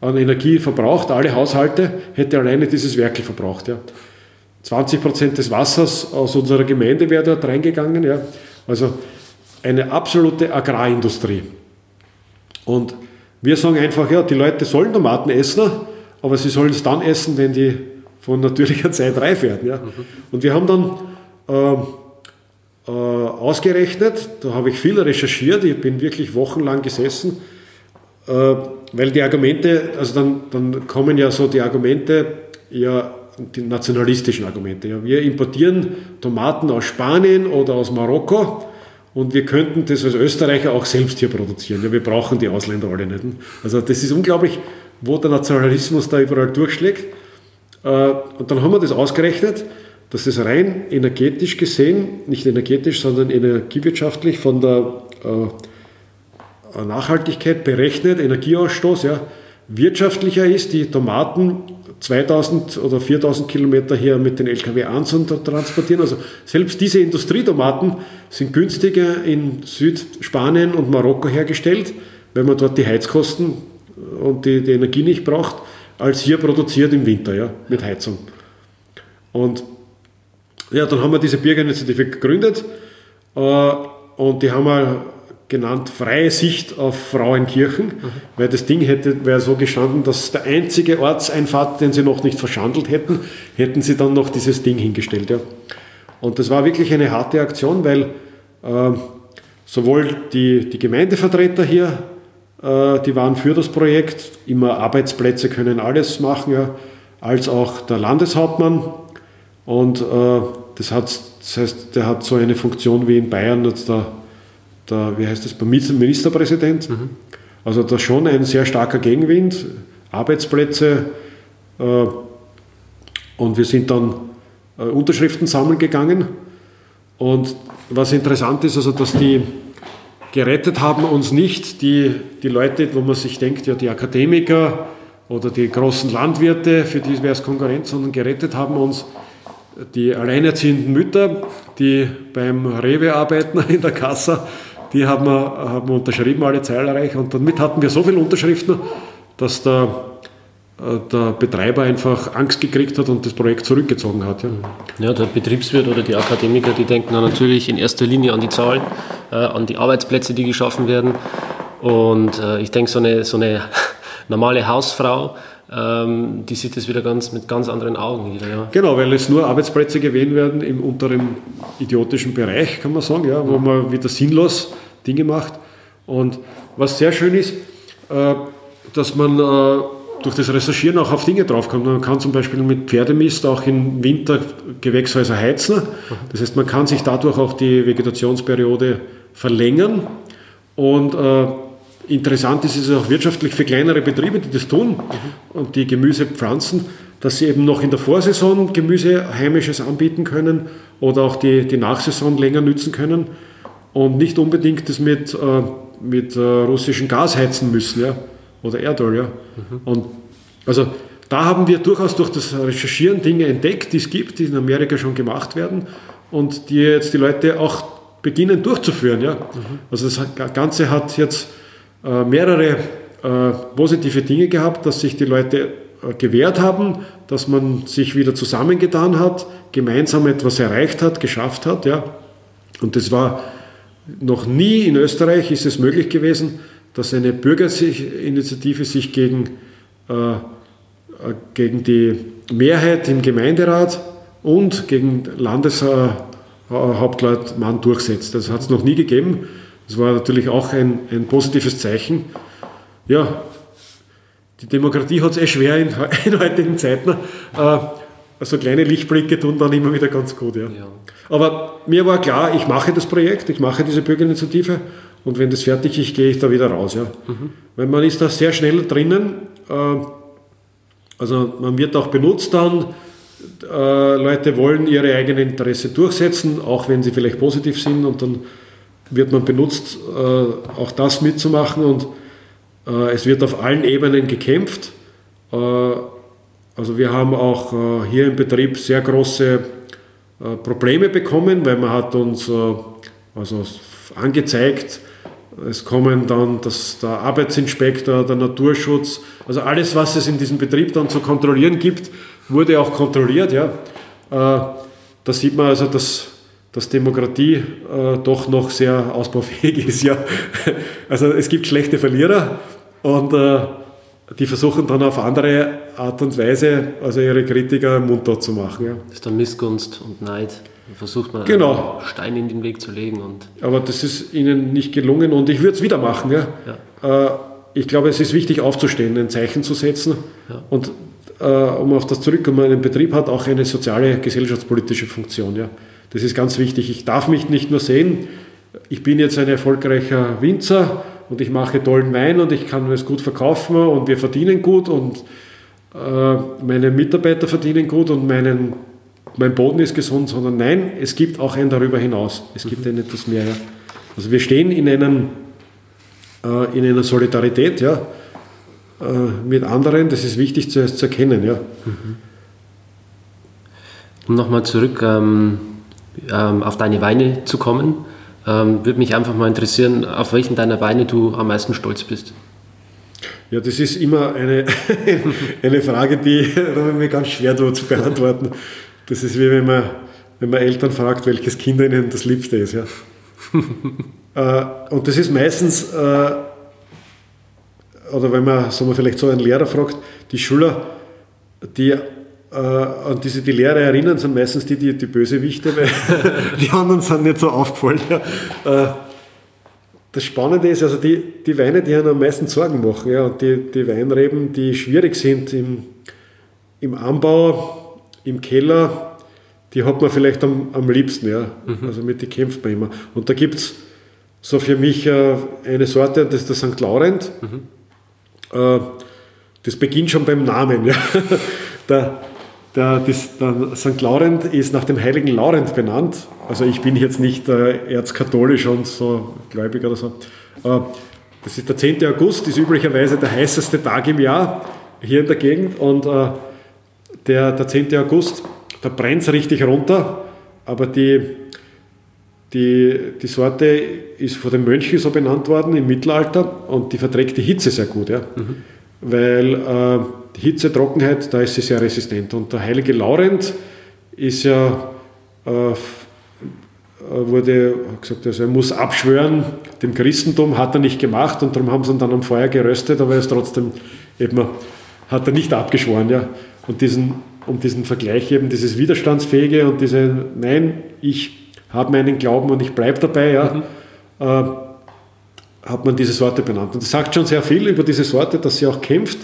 an Energie verbraucht, alle Haushalte, hätte alleine dieses Werkel verbraucht. Ja. 20 Prozent des Wassers aus unserer Gemeinde wäre dort reingegangen. Ja. Also eine absolute Agrarindustrie. Und wir sagen einfach, ja, die Leute sollen Tomaten essen, aber sie sollen es dann essen, wenn die von natürlicher Zeit reif werden. Ja. Mhm. Und wir haben dann äh, äh, ausgerechnet, da habe ich viel recherchiert, ich bin wirklich wochenlang gesessen, äh, weil die Argumente, also dann, dann kommen ja so die Argumente, ja, die nationalistischen Argumente. Ja. Wir importieren Tomaten aus Spanien oder aus Marokko und wir könnten das als Österreicher auch selbst hier produzieren. Ja, wir brauchen die Ausländer alle nicht. Also das ist unglaublich, wo der Nationalismus da überall durchschlägt. Äh, und dann haben wir das ausgerechnet, dass es rein energetisch gesehen, nicht energetisch, sondern energiewirtschaftlich von der äh, Nachhaltigkeit berechnet, Energieausstoß, ja, wirtschaftlicher ist, die Tomaten 2000 oder 4000 Kilometer hier mit den LKW transportieren. Also selbst diese Industrietomaten sind günstiger in Südspanien und Marokko hergestellt, weil man dort die Heizkosten und die, die Energie nicht braucht, als hier produziert im Winter ja, mit Heizung. Und ja, dann haben wir diese Bürgerinitiative gegründet äh, und die haben wir genannt Freie Sicht auf Frauenkirchen, mhm. weil das Ding hätte, wäre so gestanden, dass der einzige Ortseinfahrt, den sie noch nicht verschandelt hätten, hätten sie dann noch dieses Ding hingestellt. Ja. Und das war wirklich eine harte Aktion, weil äh, sowohl die, die Gemeindevertreter hier, äh, die waren für das Projekt, immer Arbeitsplätze können alles machen, ja, als auch der Landeshauptmann. Und äh, das, hat, das heißt, der hat so eine Funktion wie in Bayern, jetzt der der, wie heißt das, Ministerpräsident. Mhm. Also da schon ein sehr starker Gegenwind, Arbeitsplätze äh, und wir sind dann äh, Unterschriften sammeln gegangen. Und was interessant ist, also dass die gerettet haben uns nicht die, die Leute, wo man sich denkt, ja die Akademiker oder die großen Landwirte, für die wäre es Konkurrenz, sondern gerettet haben uns die alleinerziehenden Mütter, die beim Rewe arbeiten in der Kasse die haben wir, haben wir unterschrieben, alle zahlreich. Und damit hatten wir so viele Unterschriften, dass der, äh, der Betreiber einfach Angst gekriegt hat und das Projekt zurückgezogen hat. Ja. ja, der Betriebswirt oder die Akademiker, die denken natürlich in erster Linie an die Zahlen, äh, an die Arbeitsplätze, die geschaffen werden. Und äh, ich denke, so eine, so eine normale Hausfrau, ähm, die sieht das wieder ganz, mit ganz anderen Augen wieder. Ja. Genau, weil es nur Arbeitsplätze gewählt werden im unteren idiotischen Bereich, kann man sagen, ja, wo man wieder sinnlos Dinge macht. Und was sehr schön ist, äh, dass man äh, durch das Recherchieren auch auf Dinge draufkommt. Man kann zum Beispiel mit Pferdemist auch im Winter Gewächshäuser heizen. Das heißt, man kann sich dadurch auch die Vegetationsperiode verlängern. Und äh, interessant ist es auch wirtschaftlich für kleinere Betriebe, die das tun und die Gemüse pflanzen, dass sie eben noch in der Vorsaison Gemüse heimisches anbieten können oder auch die, die Nachsaison länger nützen können und nicht unbedingt das mit, äh, mit äh, russischem Gas heizen müssen ja? oder Erdöl. Ja? Mhm. Und also da haben wir durchaus durch das Recherchieren Dinge entdeckt, die es gibt, die in Amerika schon gemacht werden und die jetzt die Leute auch beginnen durchzuführen. Ja? Mhm. Also das Ganze hat jetzt äh, mehrere äh, positive Dinge gehabt, dass sich die Leute äh, gewehrt haben, dass man sich wieder zusammengetan hat, gemeinsam etwas erreicht hat, geschafft hat. Ja? Und das war noch nie in Österreich ist es möglich gewesen, dass eine Bürgerinitiative sich gegen, äh, gegen die Mehrheit im Gemeinderat und gegen Landeshauptleutmann durchsetzt. Das hat es noch nie gegeben. Das war natürlich auch ein, ein positives Zeichen. Ja, die Demokratie hat es eh schwer in, in heutigen Zeiten. Äh, also kleine Lichtblicke tun dann immer wieder ganz gut. Ja. ja. Aber mir war klar, ich mache das Projekt, ich mache diese Bürgerinitiative und wenn das fertig ist, gehe ich da wieder raus. Ja. Mhm. Weil man ist da sehr schnell drinnen. Äh, also man wird auch benutzt dann. Äh, Leute wollen ihre eigenen Interesse durchsetzen, auch wenn sie vielleicht positiv sind und dann wird man benutzt, äh, auch das mitzumachen und es wird auf allen Ebenen gekämpft. Also wir haben auch hier im Betrieb sehr große äh, Probleme bekommen, weil man hat uns äh, also angezeigt, es kommen dann das, der Arbeitsinspektor, der Naturschutz, also alles, was es in diesem Betrieb dann zu kontrollieren gibt, wurde auch kontrolliert. Ja. Äh, da sieht man also, dass, dass Demokratie doch noch sehr ausbaufähig ist. Ja. Also es gibt schlechte Verlierer und die versuchen dann auf andere Art und Weise, also ihre Kritiker mundtot zu machen. Ja. Das ist dann Missgunst und Neid. Da versucht man genau. einen Stein in den Weg zu legen. Und Aber das ist ihnen nicht gelungen und ich würde es wieder machen. Ja. ja. Äh, ich glaube, es ist wichtig aufzustehen, ein Zeichen zu setzen. Ja. Und äh, um auf das zurückzukommen, ein Betrieb hat auch eine soziale, gesellschaftspolitische Funktion. Ja. Das ist ganz wichtig. Ich darf mich nicht nur sehen, ich bin jetzt ein erfolgreicher Winzer und ich mache tollen Wein und ich kann es gut verkaufen und wir verdienen gut und äh, meine Mitarbeiter verdienen gut und meinen, mein Boden ist gesund, sondern nein, es gibt auch ein darüber hinaus. Es gibt ein etwas mehr. Also wir stehen in, einem, äh, in einer Solidarität ja, äh, mit anderen, das ist wichtig zuerst zu erkennen. Ja. Um nochmal zurück ähm, ähm, auf deine Weine zu kommen. Ähm, würde mich einfach mal interessieren, auf welchen deiner Weine du am meisten stolz bist. Ja, das ist immer eine, eine Frage, die mir ganz schwer zu beantworten. Das ist wie wenn man, wenn man Eltern fragt, welches Kind ihnen das Liebste ist. Ja. äh, und das ist meistens, äh, oder wenn man, sagen wir vielleicht so einen Lehrer fragt, die Schüler, die äh, an diese die Lehrer erinnern, sind meistens die, die, die Bösewichte, weil die anderen sind nicht so aufgefallen. Ja. Äh, das Spannende ist, also die, die Weine, die einem am meisten Sorgen machen, ja, und die, die Weinreben, die schwierig sind im, im Anbau, im Keller, die hat man vielleicht am, am liebsten, ja. Mhm. Also mit die kämpft man immer. Und da gibt es so für mich äh, eine Sorte, das ist der St. Laurent. Mhm. Äh, das beginnt schon beim Namen, ja. der, der, das, der St. Laurent ist nach dem heiligen Laurent benannt. Also ich bin jetzt nicht äh, erzkatholisch und so gläubig oder so. Äh, das ist der 10. August, ist üblicherweise der heißeste Tag im Jahr hier in der Gegend. Und äh, der, der 10. August, da brennt es richtig runter. Aber die, die, die Sorte ist von den Mönchen so benannt worden im Mittelalter und die verträgt die Hitze sehr gut. Ja. Mhm. Weil äh, Hitze, Trockenheit, da ist sie sehr resistent. Und der heilige Laurent ist ja, äh, wurde gesagt, also er muss abschwören, dem Christentum hat er nicht gemacht und darum haben sie ihn dann am Feuer geröstet, aber er ist trotzdem eben, hat er nicht abgeschworen. Ja. Und diesen, um diesen Vergleich eben, dieses Widerstandsfähige und diese, nein, ich habe meinen Glauben und ich bleibe dabei, ja, mhm. äh, hat man diese Sorte benannt. Und das sagt schon sehr viel über diese Sorte, dass sie auch kämpft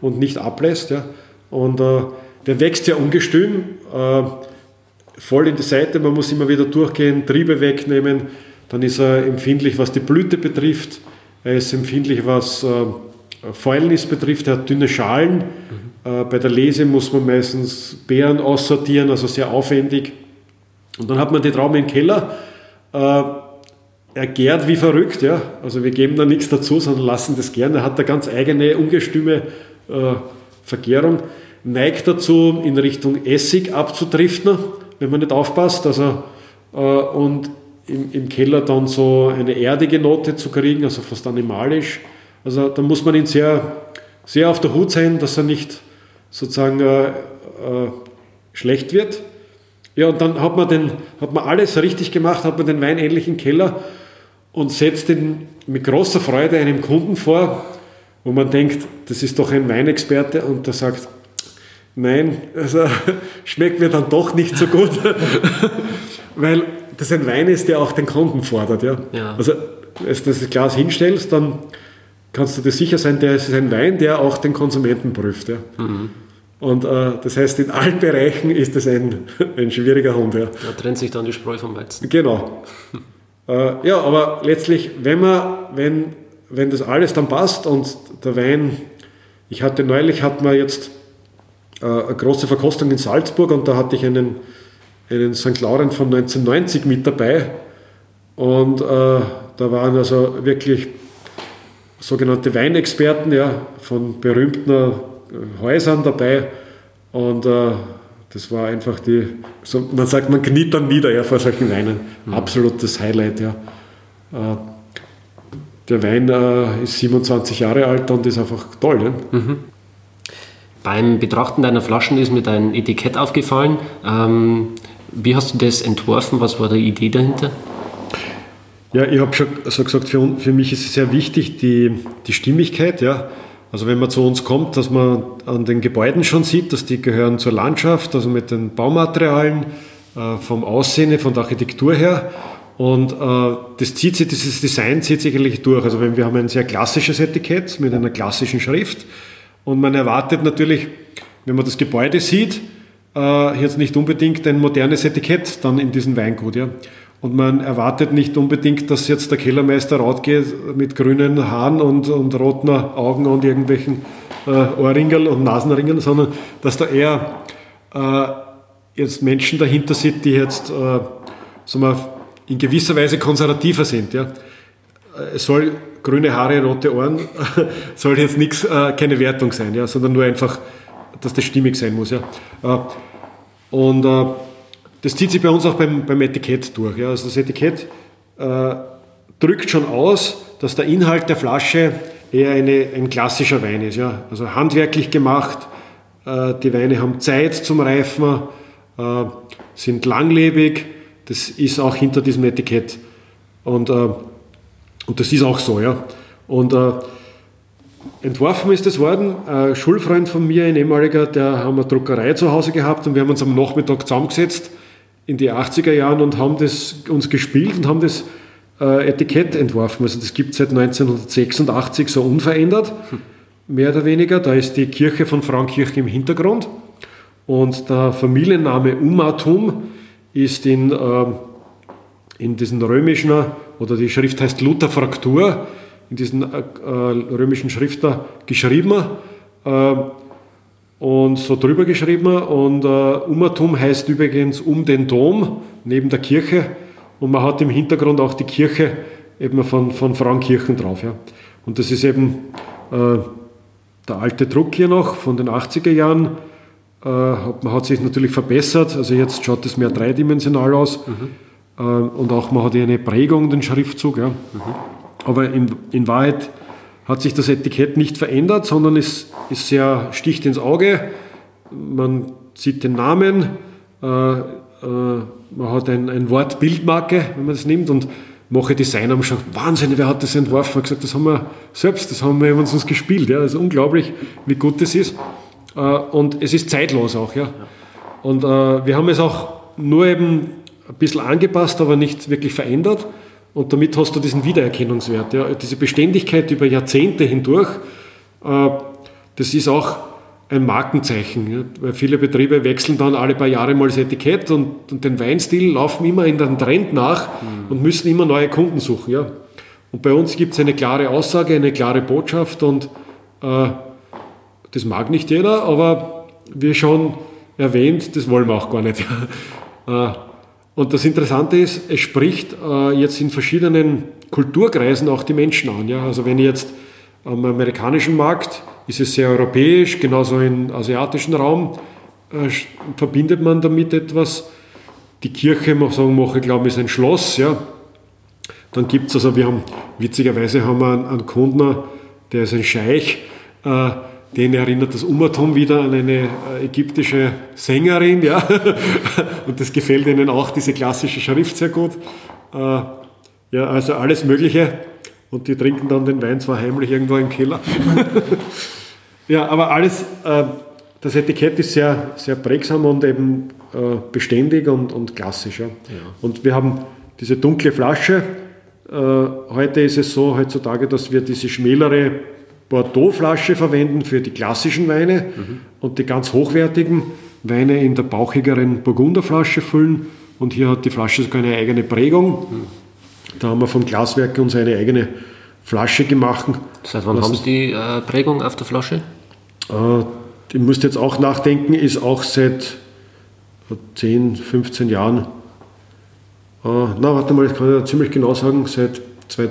und nicht ablässt. Ja. Und äh, der wächst ja ungestüm, äh, voll in die Seite, man muss immer wieder durchgehen, Triebe wegnehmen. Dann ist er empfindlich, was die Blüte betrifft. Er ist empfindlich, was äh, Fäulnis betrifft. Er hat dünne Schalen. Mhm. Äh, bei der Lese muss man meistens Beeren aussortieren, also sehr aufwendig. Und dann hat man die Trauben im Keller. Äh, er gärt wie verrückt, ja. Also wir geben da nichts dazu, sondern lassen das gern. Er hat da ganz eigene ungestüme äh, Vergärung, neigt dazu, in Richtung Essig abzudriften, wenn man nicht aufpasst. Also, äh, und im, im, Keller dann so eine erdige Note zu kriegen, also fast animalisch. Also da muss man ihn sehr, sehr auf der Hut sein, dass er nicht sozusagen äh, äh, schlecht wird. Ja, und dann hat man, den, hat man alles richtig gemacht, hat man den Wein endlich im Keller und setzt ihn mit großer Freude einem Kunden vor, wo man denkt, das ist doch ein Weinexperte und der sagt, nein, also schmeckt mir dann doch nicht so gut, weil das ein Wein ist, der auch den Kunden fordert. Ja? ja. Also, wenn du das Glas hinstellst, dann kannst du dir sicher sein, der ist ein Wein, der auch den Konsumenten prüft. Ja? Mhm. Und äh, das heißt, in allen Bereichen ist das ein, ein schwieriger Hund. Ja. Da trennt sich dann die Spreu vom Weizen. Genau. äh, ja, aber letztlich, wenn man, wenn wenn das alles dann passt und der Wein, ich hatte neulich, hat man jetzt äh, eine große Verkostung in Salzburg und da hatte ich einen, einen St. Laurent von 1990 mit dabei und äh, da waren also wirklich sogenannte Weinexperten ja, von berühmten äh, Häusern dabei und äh, das war einfach die, so, man sagt, man kniet dann nieder ja, vor solchen Weinen. Mhm. Absolutes Highlight. Ja. Der Wein äh, ist 27 Jahre alt und ist einfach toll. Ne? Mhm. Beim Betrachten deiner Flaschen ist mir dein Etikett aufgefallen. Ähm, wie hast du das entworfen? Was war die Idee dahinter? Ja, ich habe schon also gesagt, für, für, mich ist es sehr wichtig, die, die Stimmigkeit. Ja. Also wenn man zu uns kommt, dass man an den Gebäuden schon sieht, dass die gehören zur Landschaft, also mit den Baumaterialien, äh, vom Aussehen, von der Architektur her. Und äh, das zieht sich, dieses Design zieht sich eigentlich durch. Also wenn wir haben ein sehr klassisches Etikett mit einer klassischen Schrift und man erwartet natürlich wenn man das Gebäude sieht, äh, jetzt nicht unbedingt ein modernes Etikett dann in diesem Weingut. Ja. Und man erwartet nicht unbedingt, dass jetzt der Kellermeister rausgeht mit grünen Haaren und, und roten Augen und irgendwelchen äh, Ohrringeln und Nasenringeln, sondern dass da eher äh, jetzt Menschen dahinter sind, die jetzt äh, sagen wir, in gewisser Weise konservativer sind. Ja. Es soll grüne Haare, rote Ohren, soll jetzt nichts, äh, keine Wertung sein, ja, sondern nur einfach, dass das stimmig sein muss. Ja. Äh, und äh, das zieht sich bei uns auch beim, beim Etikett durch. Ja. Also das Etikett äh, drückt schon aus, dass der Inhalt der Flasche eher eine, ein klassischer Wein ist. Ja. Also handwerklich gemacht, äh, die Weine haben Zeit zum Reifen, äh, sind langlebig. Das ist auch hinter diesem Etikett. Und, äh, und das ist auch so. Ja. Und äh, Entworfen ist das worden. Ein Schulfreund von mir, ein ehemaliger, der haben eine Druckerei zu Hause gehabt und wir haben uns am Nachmittag zusammengesetzt in die 80er Jahren und haben das uns gespielt und haben das äh, Etikett entworfen. Also das gibt es seit 1986 so unverändert, mehr oder weniger. Da ist die Kirche von Frauenkirche im Hintergrund und der Familienname Umatum ist in, äh, in diesen römischen, oder die Schrift heißt Lutherfraktur, in diesen äh, römischen Schriften geschrieben äh, und so drüber geschrieben. Und äh, Umatum heißt übrigens um den Dom, neben der Kirche. Und man hat im Hintergrund auch die Kirche eben von, von Frauenkirchen drauf. Ja. Und das ist eben äh, der alte Druck hier noch von den 80er Jahren. Äh, man hat sich natürlich verbessert, also jetzt schaut es mehr dreidimensional aus. Mhm. Äh, und auch man hat eine Prägung, den Schriftzug. Ja. Mhm. Aber in, in Wahrheit hat sich das Etikett nicht verändert, sondern es ist sehr sticht ins Auge. Man sieht den Namen, äh, äh, man hat ein, ein Wort Bildmarke, wenn man das nimmt und mache Designer haben schon Wahnsinn, wer hat das entworfen? Ich gesagt, das haben wir selbst, das haben wir uns gespielt. Ja. Das ist unglaublich, wie gut das ist. Äh, und es ist zeitlos auch. Ja. Und äh, wir haben es auch nur eben ein bisschen angepasst, aber nicht wirklich verändert. Und damit hast du diesen Wiedererkennungswert. Ja. Diese Beständigkeit über Jahrzehnte hindurch, äh, das ist auch ein Markenzeichen. Ja. Weil viele Betriebe wechseln dann alle paar Jahre mal das Etikett und, und den Weinstil laufen immer in den Trend nach mhm. und müssen immer neue Kunden suchen. Ja. Und bei uns gibt es eine klare Aussage, eine klare Botschaft und äh, das mag nicht jeder, aber wie schon erwähnt, das wollen wir auch gar nicht. Äh, und das Interessante ist, es spricht äh, jetzt in verschiedenen Kulturkreisen auch die Menschen an. Also wenn jetzt am amerikanischen Markt ist es sehr europäisch, genauso im asiatischen Raum äh, verbindet man damit etwas. Die Kirche, man sagen, glaube ich, ist ein Schloss. Ja? Dann gibt es, also wir haben, witzigerweise haben wir einen, einen Kunden, der ist ein Scheich, äh, den erinnert das Umatum wieder an eine äh, ägyptische Sängerin, ja. Und das gefällt ihnen auch, diese klassische Schrift sehr gut. Äh, ja, also alles Mögliche. Und die trinken dann den Wein zwar heimlich irgendwo im Keller. ja, aber alles, äh, das Etikett ist sehr, sehr prägsam und eben beständig und, und klassisch. Ja. ja. Und wir haben diese dunkle Flasche. Heute ist es so, heutzutage, dass wir diese schmälere Bordeaux-Flasche verwenden für die klassischen Weine mhm. und die ganz hochwertigen Weine in der bauchigeren Burgunderflasche füllen. Und hier hat die Flasche sogar eine eigene Prägung. Da haben wir vom Glaswerk uns eine eigene Flasche gemacht. Seit wann lassen. haben Sie die äh, Prägung auf der Flasche? Äh, ich musste jetzt auch nachdenken, ist auch seit äh, 10, 15 Jahren. Äh, na, warte mal, ich kann ja ziemlich genau sagen, seit zwei,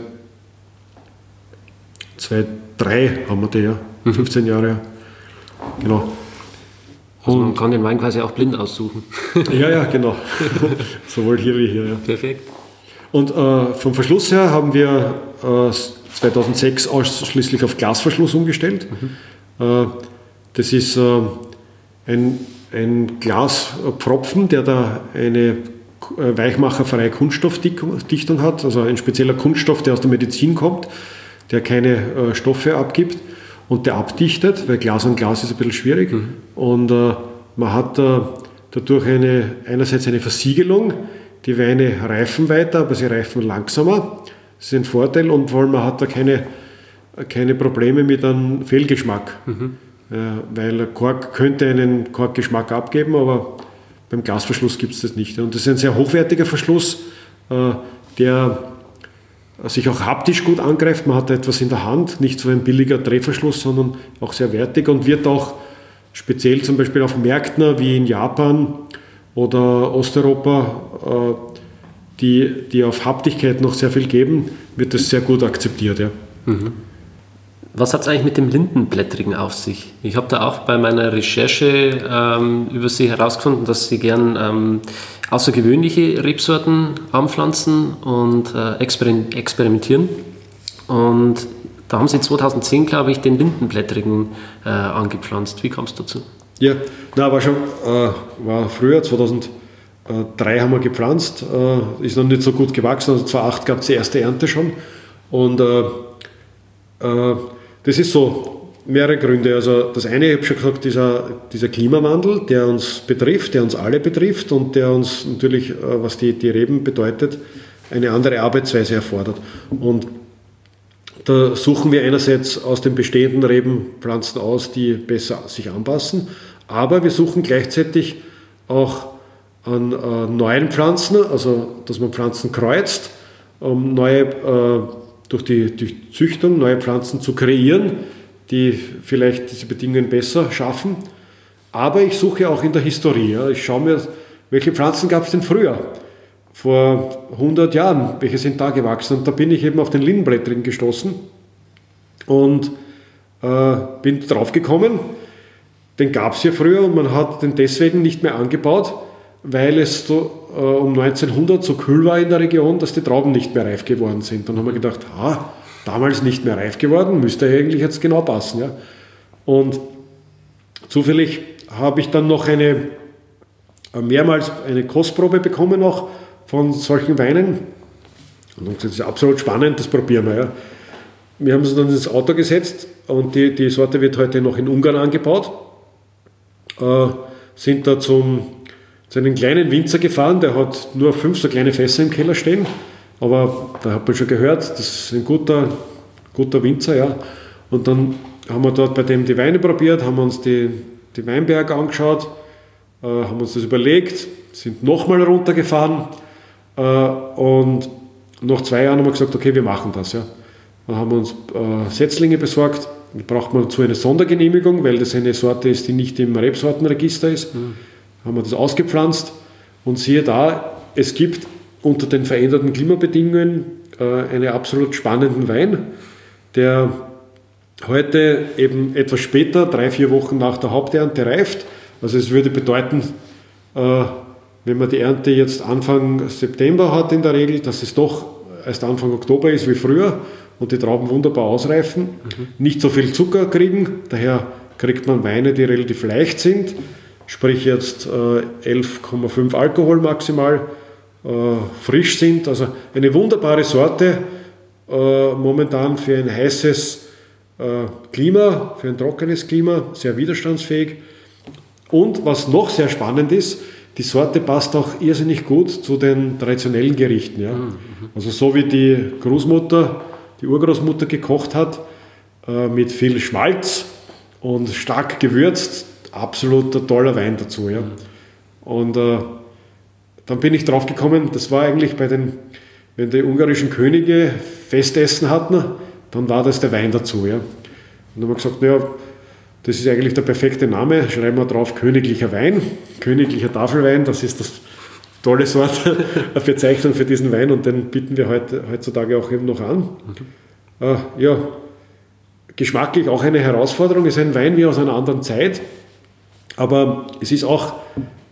zwei 3 haben wir die, ja. Mhm. 15 Jahre. Genau. Also man kann den Wein quasi auch blind aussuchen. ja, ja, genau. Sowohl hier wie hier. Ja. Perfekt. Und äh, vom Verschluss her haben wir äh, 2006 ausschließlich auf Glasverschluss umgestellt. Mhm. Äh, das ist äh, ein, ein Glaspfropfen, der da eine äh, weichmacherfreie Kunststoffdichtung hat, also ein spezieller Kunststoff, der aus der Medizin kommt der keine äh, Stoffe abgibt und der abdichtet, weil Glas an Glas ist ein bisschen schwierig. Mhm. Und äh, man hat äh, dadurch eine, einerseits eine Versiegelung, die Weine reifen weiter, aber sie reifen langsamer. Das ist ein Vorteil und vor allem man hat da keine, keine Probleme mit einem Fehlgeschmack. Mhm. weil Kork könnte einen Korkgeschmack abgeben, aber beim Glasverschluss gibt es das nicht. Und das ist ein sehr hochwertiger Verschluss, äh, der sich auch haptisch gut angreift. Man hat etwas in der Hand, nicht so ein billiger Drehverschluss, sondern auch sehr wertig und wird auch speziell zum Beispiel auf Märkten wie in Japan oder Osteuropa, äh, die, die auf Haptigkeit noch sehr viel geben, wird das sehr gut akzeptiert. Ja. Mhm. Was hat es eigentlich mit dem Lindenblättrigen auf sich? Ich habe da auch bei meiner Recherche ähm, über Sie herausgefunden, dass Sie gern ähm, außergewöhnliche Rebsorten anpflanzen und äh, experimentieren. Und da haben Sie 2010, glaube ich, den Lindenblättrigen äh, angepflanzt. Wie kam es dazu? Ja, na, war schon äh, war früher, 2003 haben wir gepflanzt, äh, ist noch nicht so gut gewachsen. Also 2008 gab es die erste Ernte schon. Und äh, äh, das ist so, mehrere Gründe. Also das eine, ich habe schon gesagt, dieser, dieser Klimawandel, der uns betrifft, der uns alle betrifft und der uns natürlich, äh, was die, die Reben bedeutet, eine andere Arbeitsweise erfordert. Und da suchen wir einerseits aus den bestehenden Rebenpflanzen aus, die besser sich anpassen, aber wir suchen gleichzeitig auch an äh, neuen Pflanzen, also dass man Pflanzen kreuzt, um neue äh, durch die durch Züchtung neue Pflanzen zu kreieren, die vielleicht diese Bedingungen besser schaffen. Aber ich suche auch in der Historie. Ich schaue mir, welche Pflanzen gab es denn früher? Vor 100 Jahren, welche sind da gewachsen? Und da bin ich eben auf den Lindenblättrigen gestoßen und äh, bin drauf gekommen, den gab es ja früher und man hat den deswegen nicht mehr angebaut, weil es so, äh, um 1900 so kühl war in der Region, dass die Trauben nicht mehr reif geworden sind. Dann haben wir gedacht, ah, damals nicht mehr reif geworden, müsste eigentlich jetzt genau passen. Ja? Und zufällig habe ich dann noch eine, äh, mehrmals eine Kostprobe bekommen auch von solchen Weinen. Und das ist absolut spannend, das probieren wir. Ja. Wir haben uns dann ins Auto gesetzt und die, die Sorte wird heute noch in Ungarn angebaut. Äh, sind da zum zu einem kleinen Winzer gefahren, der hat nur fünf so kleine Fässer im Keller stehen. Aber da hat man schon gehört, das ist ein guter, guter Winzer, ja. Und dann haben wir dort bei dem die Weine probiert, haben uns die, die Weinberge angeschaut, äh, haben uns das überlegt, sind nochmal runtergefahren äh, und nach zwei Jahren haben wir gesagt, okay, wir machen das. Ja. Dann haben wir uns äh, Setzlinge besorgt, da braucht man dazu eine Sondergenehmigung, weil das eine Sorte ist, die nicht im Rebsortenregister ist. Mhm haben wir das ausgepflanzt und siehe da, es gibt unter den veränderten Klimabedingungen äh, einen absolut spannenden Wein, der heute eben etwas später, drei, vier Wochen nach der Haupternte reift. Also es würde bedeuten, äh, wenn man die Ernte jetzt Anfang September hat in der Regel, dass es doch erst Anfang Oktober ist wie früher und die Trauben wunderbar ausreifen, mhm. nicht so viel Zucker kriegen, daher kriegt man Weine, die relativ leicht sind, sprich jetzt äh, 11,5 Alkohol maximal, äh, frisch sind. Also eine wunderbare Sorte äh, momentan für ein heißes äh, Klima, für ein trockenes Klima, sehr widerstandsfähig. Und was noch sehr spannend ist, die Sorte passt auch irrsinnig gut zu den traditionellen Gerichten. Ja? Mhm. Also so wie die Großmutter, die Urgroßmutter gekocht hat, äh, mit viel Schmalz und stark gewürzt, absoluter toller Wein dazu. Ja. Und äh, dann bin ich drauf gekommen, das war eigentlich bei den, wenn die ungarischen Könige Festessen hatten, dann war das der Wein dazu. Ja. Und dann haben wir gesagt, naja, das ist eigentlich der perfekte Name, schreiben wir drauf Königlicher Wein, Königlicher Tafelwein, das ist das tolle Wort, eine Bezeichnung für diesen Wein und den bieten wir heute, heutzutage auch eben noch an. Äh, ja, geschmacklich auch eine Herausforderung, ist ein Wein wie aus einer anderen Zeit, aber es ist auch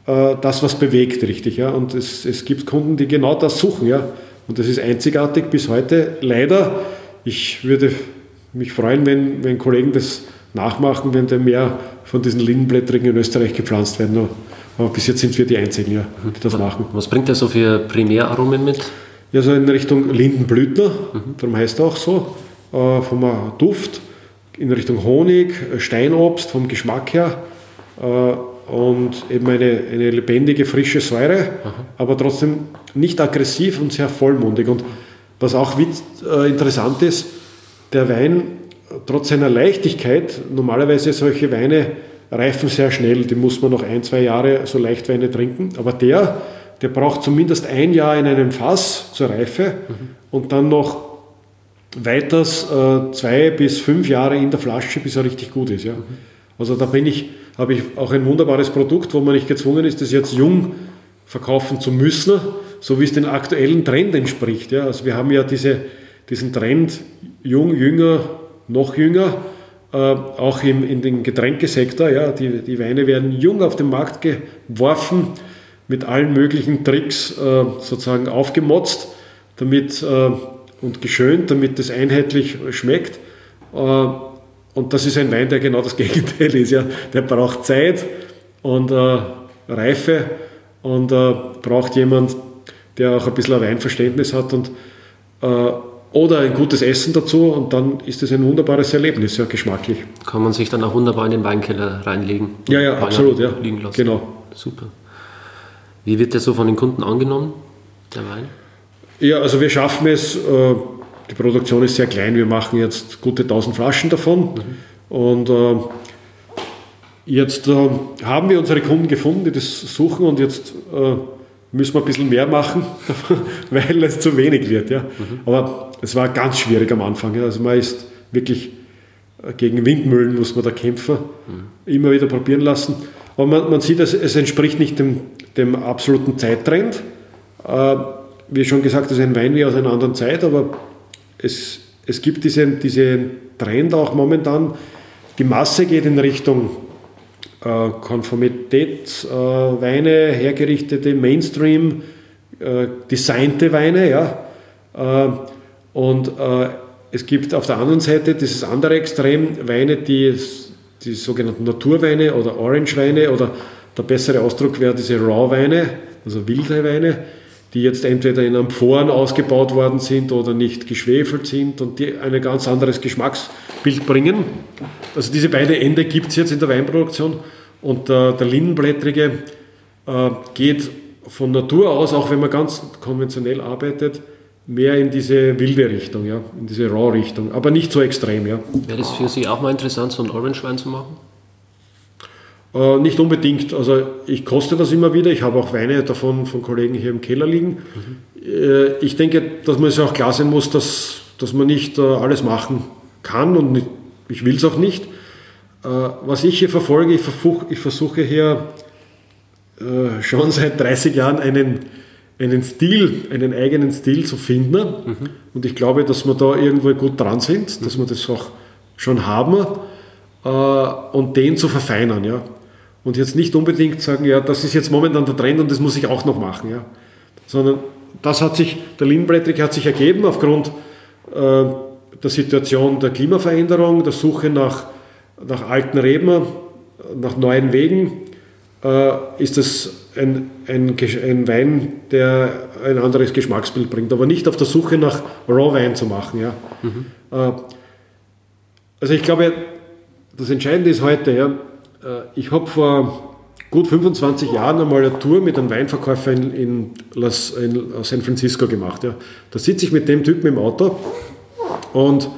äh, das, was bewegt, richtig. Ja? Und es, es gibt Kunden, die genau das suchen. Ja? Und das ist einzigartig bis heute. Leider, ich würde mich freuen, wenn, wenn Kollegen das nachmachen, wenn da mehr von diesen Lindenblättrigen in Österreich gepflanzt werden. Aber bis jetzt sind wir die Einzigen, ja, die das machen. Was bringt er so für Primäraromen mit? Ja, so in Richtung Lindenblütler, mhm. darum heißt er auch so, äh, vom Duft, in Richtung Honig, Steinobst, vom Geschmack her. Äh, und eben eine, eine lebendige, frische Säure, Aha. aber trotzdem nicht aggressiv und sehr vollmundig. Und was auch äh, interessant ist, der Wein trotz seiner Leichtigkeit, normalerweise solche Weine reifen sehr schnell, die muss man noch ein, zwei Jahre so Leichtweine trinken, aber der, der braucht zumindest ein Jahr in einem Fass zur Reife mhm. und dann noch weiters äh, zwei bis fünf Jahre in der Flasche, bis er richtig gut ist. Ja. Mhm. Also da bin ich, habe ich auch ein wunderbares Produkt, wo man nicht gezwungen ist, das jetzt jung verkaufen zu müssen, so wie es den aktuellen Trend entspricht. Ja. Also wir haben ja diese, diesen Trend jung, jünger, noch jünger, äh, auch im, in den Getränkesektor. Ja. Die, die Weine werden jung auf den Markt geworfen, mit allen möglichen Tricks äh, sozusagen aufgemotzt, damit äh, und geschönt, damit es einheitlich schmeckt. Äh, und das ist ein Wein, der genau das Gegenteil ist. Ja. Der braucht Zeit und äh, Reife und äh, braucht jemand, der auch ein bisschen ein Weinverständnis hat und, äh, oder ein gutes Essen dazu und dann ist es ein wunderbares Erlebnis, ja, geschmacklich. Kann man sich dann auch wunderbar in den Weinkeller reinlegen? Ja, ja, absolut, ja. Liegen lassen. Genau. Super. Wie wird der so von den Kunden angenommen, der Wein? Ja, also wir schaffen es, äh, die Produktion ist sehr klein, wir machen jetzt gute 1000 Flaschen davon mhm. und äh, jetzt äh, haben wir unsere Kunden gefunden, die das suchen und jetzt müssen wir ein bisschen mehr machen, weil es zu wenig wird. Ja. Mhm. Aber es war ganz schwierig am Anfang. Ja. Also man ist wirklich gegen Windmühlen muss man da kämpfen, mhm. immer wieder probieren lassen. Aber man, man sieht, es, es entspricht nicht dem, dem absoluten Zeittrend wie schon gesagt, das ist ein Wein wie aus einer anderen Zeit, aber es, es gibt diesen, diesen Trend auch momentan. Die Masse geht in Richtung äh, Konformitätsweine, äh, hergerichtete Mainstream, äh, designte Weine. Ja? Äh, und äh, es gibt auf der anderen Seite dieses andere Extrem, Weine, die, die sogenannten Naturweine oder Orange-Weine oder der bessere Ausdruck wäre diese Raw-Weine, also wilde Weine die jetzt entweder in Amphoren ausgebaut worden sind oder nicht geschwefelt sind und die ein ganz anderes Geschmacksbild bringen. Also diese beiden Ende gibt es jetzt in der Weinproduktion und äh, der Lindenblättrige äh, geht von Natur aus, auch wenn man ganz konventionell arbeitet, mehr in diese wilde Richtung, ja, in diese Raw-Richtung, aber nicht so extrem. Ja. Wäre das für Sie auch mal interessant, so einen Orange-Wein zu machen? Äh, nicht unbedingt. Also ich koste das immer wieder. Ich habe auch Weine davon von Kollegen hier im Keller liegen. Mhm. Äh, ich denke, dass man es auch klar sein muss, dass, dass man nicht äh, alles machen kann und nicht, ich will es auch nicht. Äh, was ich hier verfolge, ich, versuch, ich versuche hier schon seit 30 Jahren einen, einen Stil, einen eigenen Stil zu finden. Mhm. Und ich glaube, dass wir da irgendwo gut dran sind, mhm. dass wir das auch schon haben und den zu verfeinern. Ja. Und jetzt nicht unbedingt sagen, ja, das ist jetzt momentan der Trend und das muss ich auch noch machen. Ja. Sondern das hat sich, der Lindenblättrig hat sich ergeben aufgrund äh, der Situation der Klimaveränderung, der Suche nach, nach alten Reben, nach neuen Wegen, äh, ist das ein, ein, ein, Wein, der ein anderes Geschmacksbild bringt, aber nicht auf der Suche nach Raw-Wein zu machen. Ja. Mhm. Äh, also ich glaube, das Entscheidende ist heute, ja, ich habe vor gut 25 Jahren einmal eine Tour mit einem Weinverkäufer in, in, Las, in San Francisco gemacht. Ja. Da sitze ich mit dem Typen im Auto und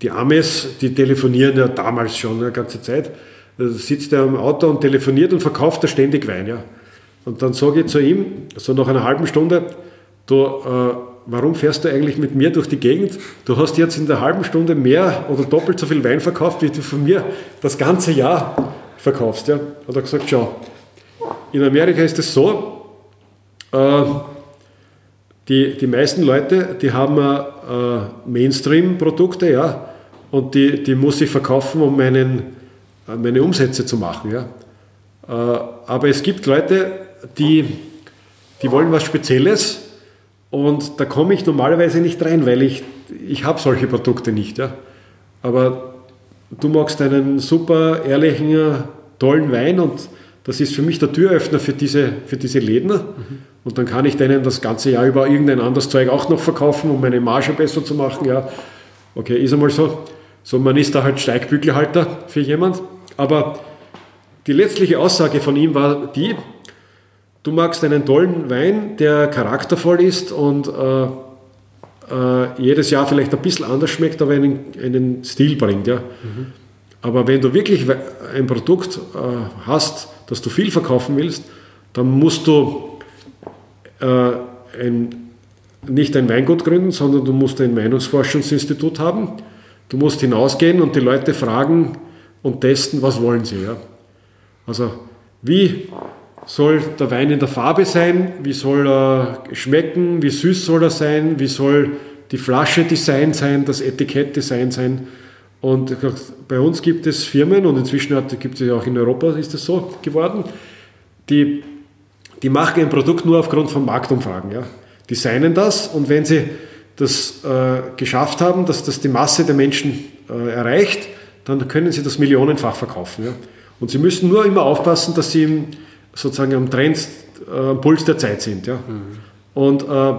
die Amis, die telefonieren ja damals schon eine ganze Zeit. Da sitzt er im Auto und telefoniert und verkauft er ständig Wein. Ja. Und dann sage ich zu ihm, so nach einer halben Stunde, du, äh, warum fährst du eigentlich mit mir durch die Gegend? Du hast jetzt in der halben Stunde mehr oder doppelt so viel Wein verkauft, wie du von mir das ganze Jahr verkaufst. Ja? Hat er gesagt, schau, in Amerika ist es so, äh, die, die meisten Leute, die haben äh, Mainstream-Produkte, ja, und die, die muss ich verkaufen, um meinen, äh, meine Umsätze zu machen, ja. Äh, aber es gibt Leute, die, die wollen was Spezielles und da komme ich normalerweise nicht rein, weil ich, ich habe solche Produkte nicht, ja. Aber du magst einen super ehrlichen, tollen Wein und das ist für mich der Türöffner für diese, für diese Läden. Mhm. Und dann kann ich denen das ganze Jahr über irgendein anderes Zeug auch noch verkaufen, um meine Marge besser zu machen. Ja, okay, ist einmal so. So, man ist da halt Steigbügelhalter für jemand. Aber die letztliche Aussage von ihm war die, du magst einen tollen Wein, der charaktervoll ist und äh, äh, jedes Jahr vielleicht ein bisschen anders schmeckt, aber einen, einen Stil bringt. Ja. Mhm. Aber wenn du wirklich ein Produkt äh, hast, das du viel verkaufen willst, dann musst du äh, ein, nicht ein Weingut gründen, sondern du musst ein Meinungsforschungsinstitut haben. Du musst hinausgehen und die Leute fragen und testen, was wollen sie. Ja. Also wie soll der Wein in der Farbe sein, wie soll er schmecken, wie süß soll er sein, wie soll die Flasche Design sein, das Etikett Design sein. Und bei uns gibt es Firmen, und inzwischen gibt es ja auch in Europa, ist das so geworden, die, die machen ein Produkt nur aufgrund von Marktumfragen. Ja. Designen das und wenn sie das äh, geschafft haben, dass das die Masse der Menschen äh, erreicht, dann können sie das millionenfach verkaufen. Ja. Und sie müssen nur immer aufpassen, dass sie im, sozusagen am Trend, äh, am Puls der Zeit sind. Ja. Mhm. Und äh,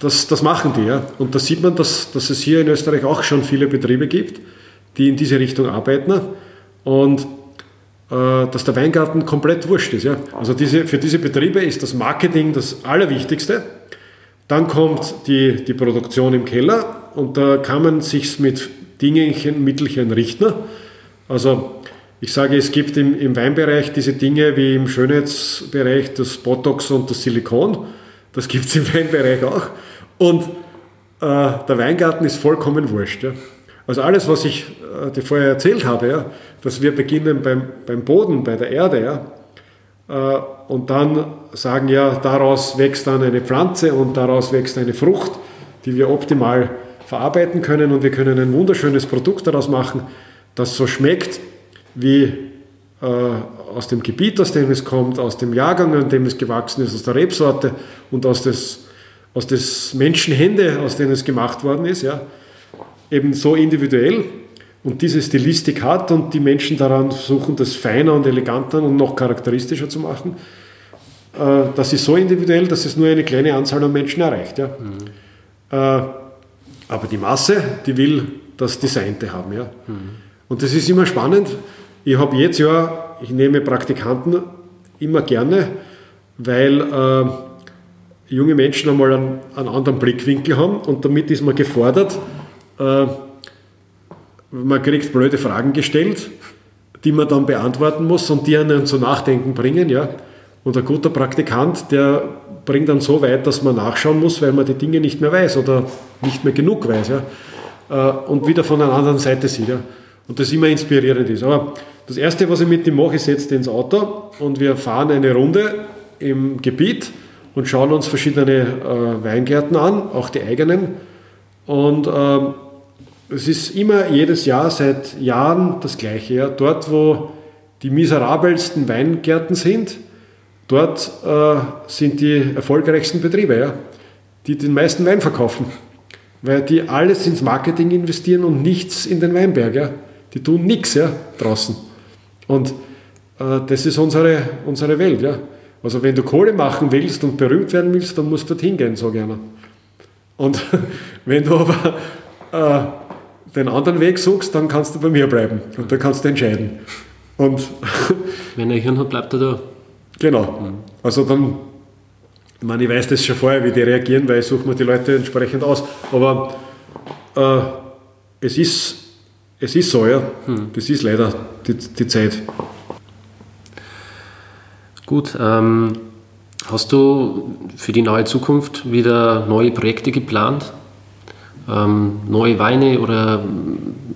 das, das machen die. Ja. Und da sieht man, dass, dass es hier in Österreich auch schon viele Betriebe gibt, die in diese Richtung arbeiten. Und äh, dass der Weingarten komplett wurscht ist. Ja. Also diese, für diese Betriebe ist das Marketing das Allerwichtigste. Dann kommt die, die Produktion im Keller und da kann man sich mit Dingenchen, Mittelchen richten. Also ich sage, es gibt im, im Weinbereich diese Dinge wie im Schönheitsbereich das Botox und das Silikon. Das gibt es im Weinbereich auch. Und äh, der Weingarten ist vollkommen wurscht. Ja. Also alles, was ich äh, dir vorher erzählt habe, ja, dass wir beginnen beim, beim Boden, bei der Erde, ja, äh, und dann sagen, ja, daraus wächst dann eine Pflanze und daraus wächst eine Frucht, die wir optimal verarbeiten können und wir können ein wunderschönes Produkt daraus machen, das so schmeckt, wie äh, aus dem Gebiet, aus dem es kommt, aus dem Jahrgang, an dem es gewachsen ist, aus der Rebsorte und aus des, aus des Menschenhände, aus denen es gemacht worden ist, ja, eben so individuell und diese Stilistik hat und die Menschen daran versuchen, das feiner und eleganter und noch charakteristischer zu machen, äh, das ist so individuell, dass es nur eine kleine Anzahl an Menschen erreicht. Ja. Mhm. Äh, aber die Masse, die will das Designte haben. Ja. Mhm. Und das ist immer spannend, ich habe jetzt ja, ich nehme Praktikanten immer gerne, weil äh, junge Menschen einmal einen, einen, anderen Blickwinkel haben und damit ist man gefordert, äh, man kriegt blöde Fragen gestellt, die man dann beantworten muss und die einen zu nachdenken bringen. Ja? Und ein guter Praktikant, der bringt dann so weit, dass man nachschauen muss, weil man die Dinge nicht mehr weiß oder nicht mehr genug weiß. Ja? Äh, und wieder von einer anderen Seite sieht. Ja? Und das immer inspirierend ist. Aber das Erste, was ich mit ihm mache, ich setze ins Auto und wir fahren eine Runde im Gebiet und schauen uns verschiedene äh, Weingärten an, auch die eigenen. Und äh, es ist immer jedes Jahr seit Jahren das Gleiche. Ja. Dort, wo die miserabelsten Weingärten sind, dort äh, sind die erfolgreichsten Betriebe, ja, die den meisten Wein verkaufen. Weil die alles ins Marketing investieren und nichts in den Weinberg. Ja. Die tun nichts ja, draußen. Und äh, das ist unsere, unsere Welt. Ja? Also wenn du Kohle machen willst und berühmt werden willst, dann musst du dorthin gehen, so gerne. Und wenn du aber äh, den anderen Weg suchst, dann kannst du bei mir bleiben und dann kannst du entscheiden. Und wenn er Hirn hat, bleibt er da. Genau. Mhm. Also dann, ich meine, ich weiß das schon vorher, wie die reagieren, weil ich suche mir die Leute entsprechend aus. Aber äh, es ist es ist so, ja. Hm. Das ist leider die, die Zeit. Gut, ähm, hast du für die nahe Zukunft wieder neue Projekte geplant? Ähm, neue Weine oder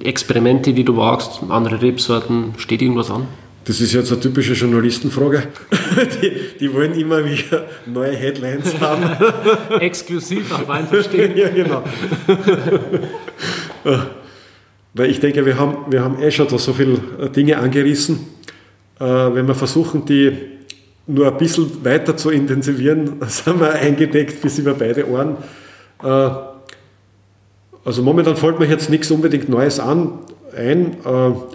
Experimente, die du wagst, andere Rebsorten, steht irgendwas an? Das ist jetzt eine typische Journalistenfrage. Die, die wollen immer wieder neue Headlines haben. Exklusiv auf Wein verstehen. ja, genau. Weil ich denke, wir haben, wir haben eh schon da so viele äh, Dinge angerissen. Äh, wenn wir versuchen, die nur ein bisschen weiter zu intensivieren, sind wir eingedeckt bis über beide Ohren. Äh, also momentan fällt mir jetzt nichts unbedingt Neues an, ein.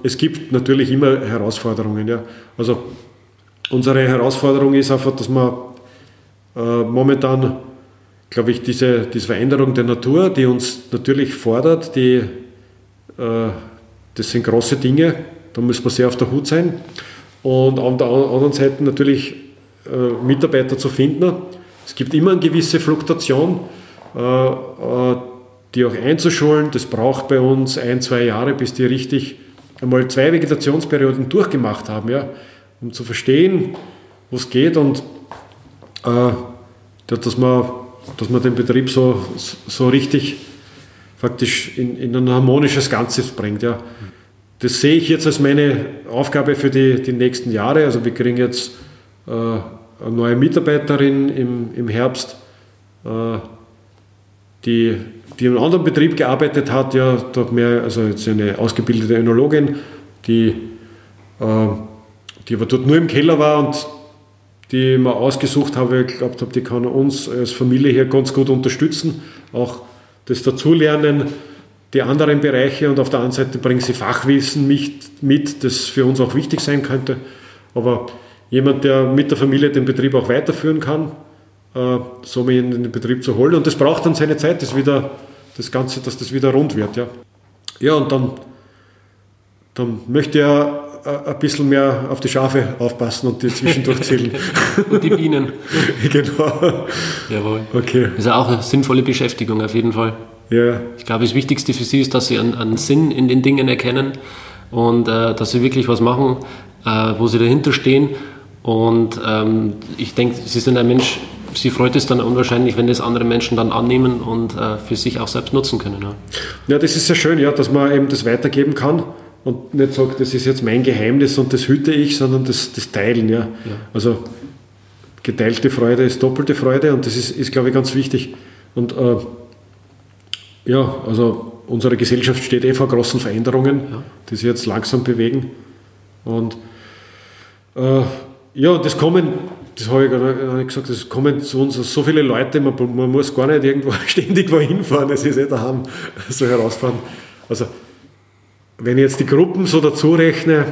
Es gibt natürlich immer Herausforderungen. Ja. Also unsere Herausforderung ist einfach, dass man momentan, glaube ich, diese, diese Veränderung der Natur, die uns natürlich fordert, die das sind große Dinge, da muss man sehr auf der Hut sein. Und auf der anderen Seite natürlich äh, Mitarbeiter zu finden. Es gibt immer eine gewisse Fluktuation. äh, äh, die auch einzuschulen. Das braucht bei uns ein, zwei Jahre, bis die richtig einmal zwei Vegetationsperioden durchgemacht haben, ja, um zu verstehen, wo es geht und äh, dass, man, dass man den Betrieb so, so richtig faktisch in, in ein harmonisches Ganzes bringt. Ja. Das sehe ich jetzt als meine Aufgabe für die, die nächsten Jahre. Also wir kriegen jetzt äh, eine neue Mitarbeiterin im, im Herbst, äh, die, die in einem anderen Betrieb gearbeitet hat, ja, dort mehr, also jetzt eine ausgebildete Önologin, die, äh, die aber dort nur im Keller war und die ich mir ausgesucht habe, ich glaubt habe, die kann uns als Familie hier ganz gut unterstützen, auch das Dazulernen, die anderen Bereiche und auf der anderen Seite bringen sie Fachwissen mit, das für uns auch wichtig sein könnte. Aber jemand, der mit der Familie den Betrieb auch weiterführen kann, äh, so in den Betrieb zu holen. Und das braucht dann seine Zeit, das, wieder, das Ganze, dass das wieder rund wird. Ja, ja und dann, dann möchte er ein bisschen mehr auf die Schafe aufpassen und die zwischendurch zählen. und die Bienen. genau. Jawohl. Okay. Das ist auch eine sinnvolle Beschäftigung auf jeden Fall. Ja. Ich glaube, das Wichtigste für sie ist, dass sie einen, einen Sinn in den Dingen erkennen und äh, dass sie wirklich was machen, äh, wo sie dahinter stehen. Und ähm, ich denke, sie sind ein Mensch, sie freut es dann unwahrscheinlich, wenn das andere Menschen dann annehmen und äh, für sich auch selbst nutzen können. Ja. ja, das ist sehr schön, ja, dass man eben das weitergeben kann und nicht sagt, das ist jetzt mein Geheimnis und das hüte ich, sondern das, das Teilen. Ja. ja. Also geteilte Freude ist doppelte Freude und das ist, ist glaube ich, ganz wichtig. Und äh, ja, also unsere Gesellschaft steht eh vor großen Veränderungen, ja. die sich jetzt langsam bewegen. Und äh, ja, das kommen, das habe ich gar nicht gesagt, das kommen zu uns so viele Leute, man, man muss gar nicht irgendwo ständig wohin fahren, das ist eh daheim so herausfahren. Also, wenn ich jetzt die Gruppen so dazu rechne,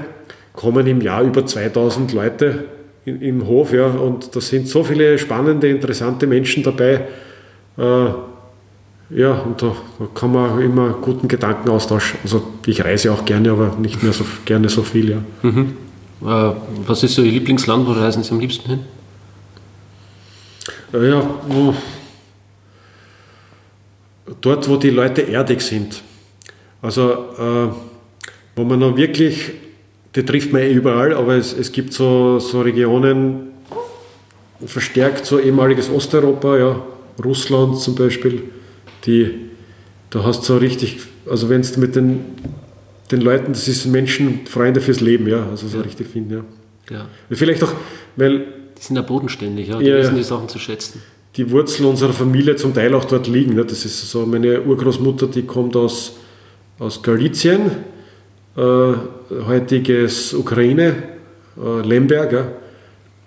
kommen im Jahr über 2000 Leute in, im Hof, ja, und da sind so viele spannende, interessante Menschen dabei. Äh, ja, und da, da, kann man immer guten Gedanken austauschen. Also ich reise auch gerne, aber nicht mehr so gerne so viel, ja. Mhm. Äh, was ist so Ihr Lieblingsland, wo reisen Sie am liebsten hin? Äh, ja, wo, dort, wo die Leute erdig sind. Also, äh, wo man noch wirklich, die trifft man eh überall, aber es, es gibt so, so Regionen, verstärkt so ehemaliges Osteuropa, ja, Russland zum Beispiel, die, da hast du so richtig, also wenn du mit den den Leuten, das ist Menschen, Freunde fürs Leben, ja, also so ja. richtig finden, ja. ja. Vielleicht auch, weil. Die sind ja bodenständig, ja, die ja, wissen die Sachen zu schätzen. Die Wurzeln unserer Familie zum Teil auch dort liegen. Ne? Das ist so, meine Urgroßmutter, die kommt aus, aus Galizien, heutiges Ukraine, äh, Lemberg, ja.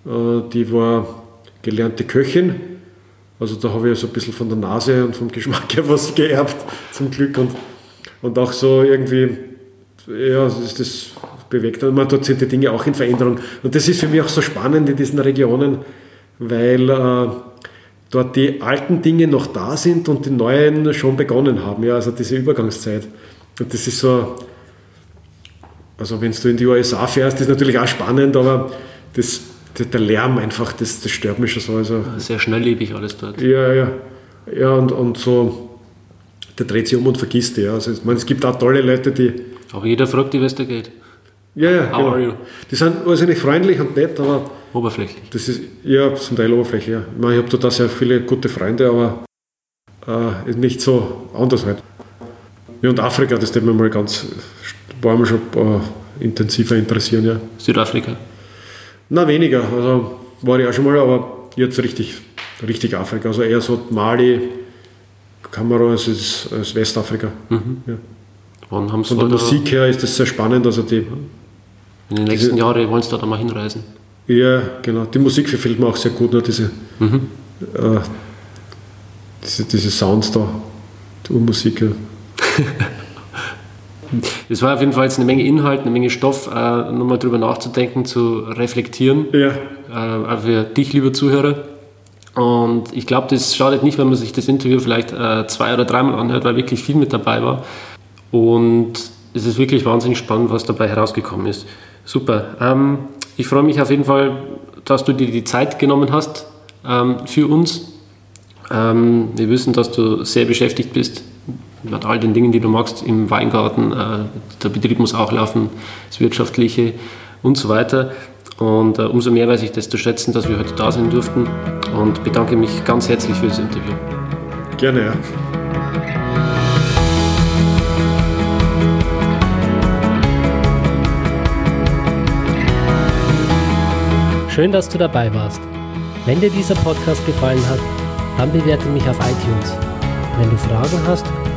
äh, die war gelernte Köchin. Also da habe ich so ein bisschen von der Nase und vom Geschmack her was geerbt, zum Glück. Und, und auch so irgendwie ja, das, das bewegt. Und man, dort sind die Dinge auch in Veränderung. Und das ist für mich auch so spannend in diesen Regionen, weil äh, dort die alten Dinge noch da sind und die neuen schon begonnen haben. Ja, also diese Übergangszeit. Und das ist so, also wenn du in die USA fährst, ist natürlich auch spannend, aber das, der Lärm einfach, das, das stört mich schon so. Also, Sehr schnelllebig alles dort. Ja, ja. Ja, und, und so, der dreht sich um und vergisst ja. Also, ich meine, es gibt auch tolle Leute, die aber jeder fragt dich, wie es da geht. Ja, ja. How genau. are you? Die sind nicht freundlich und nett, aber. Oberflächlich. Das ist, ja, zum Teil oberflächlich, ja. Ich, meine, ich habe da sehr viele gute Freunde, aber äh, nicht so anders halt. Ja, und Afrika, das wird mir mal ganz, war mir schon äh, intensiver interessieren, ja. Südafrika? Na, weniger. Also war ich auch schon mal, aber jetzt richtig, richtig Afrika. Also eher so Mali, Kamerun als, als Westafrika. Mhm. Ja. Wann haben Von der Musik her ist das sehr spannend. Also die, in den nächsten Jahren wollen Sie da mal hinreisen. Ja, genau. Die Musik verfällt mir auch sehr gut, nur diese, mhm. äh, diese, diese Sounds da, die Urmusik. Ja. Das war auf jeden Fall jetzt eine Menge Inhalt, eine Menge Stoff, äh, nochmal drüber nachzudenken, zu reflektieren. Ja. Äh, auch für dich, lieber Zuhörer. Und ich glaube, das schadet nicht, wenn man sich das Interview vielleicht äh, zwei oder dreimal anhört, weil wirklich viel mit dabei war. Und es ist wirklich wahnsinnig spannend, was dabei herausgekommen ist. Super. Ähm, ich freue mich auf jeden Fall, dass du dir die Zeit genommen hast ähm, für uns. Ähm, wir wissen, dass du sehr beschäftigt bist mit all den Dingen, die du magst im Weingarten. Äh, der Betrieb muss auch laufen, das Wirtschaftliche und so weiter. Und äh, umso mehr weiß ich das zu schätzen, dass wir heute da sein durften und bedanke mich ganz herzlich für das Interview. Gerne, ja. Schön, dass du dabei warst. Wenn dir dieser Podcast gefallen hat, dann bewerte mich auf iTunes. Wenn du Fragen hast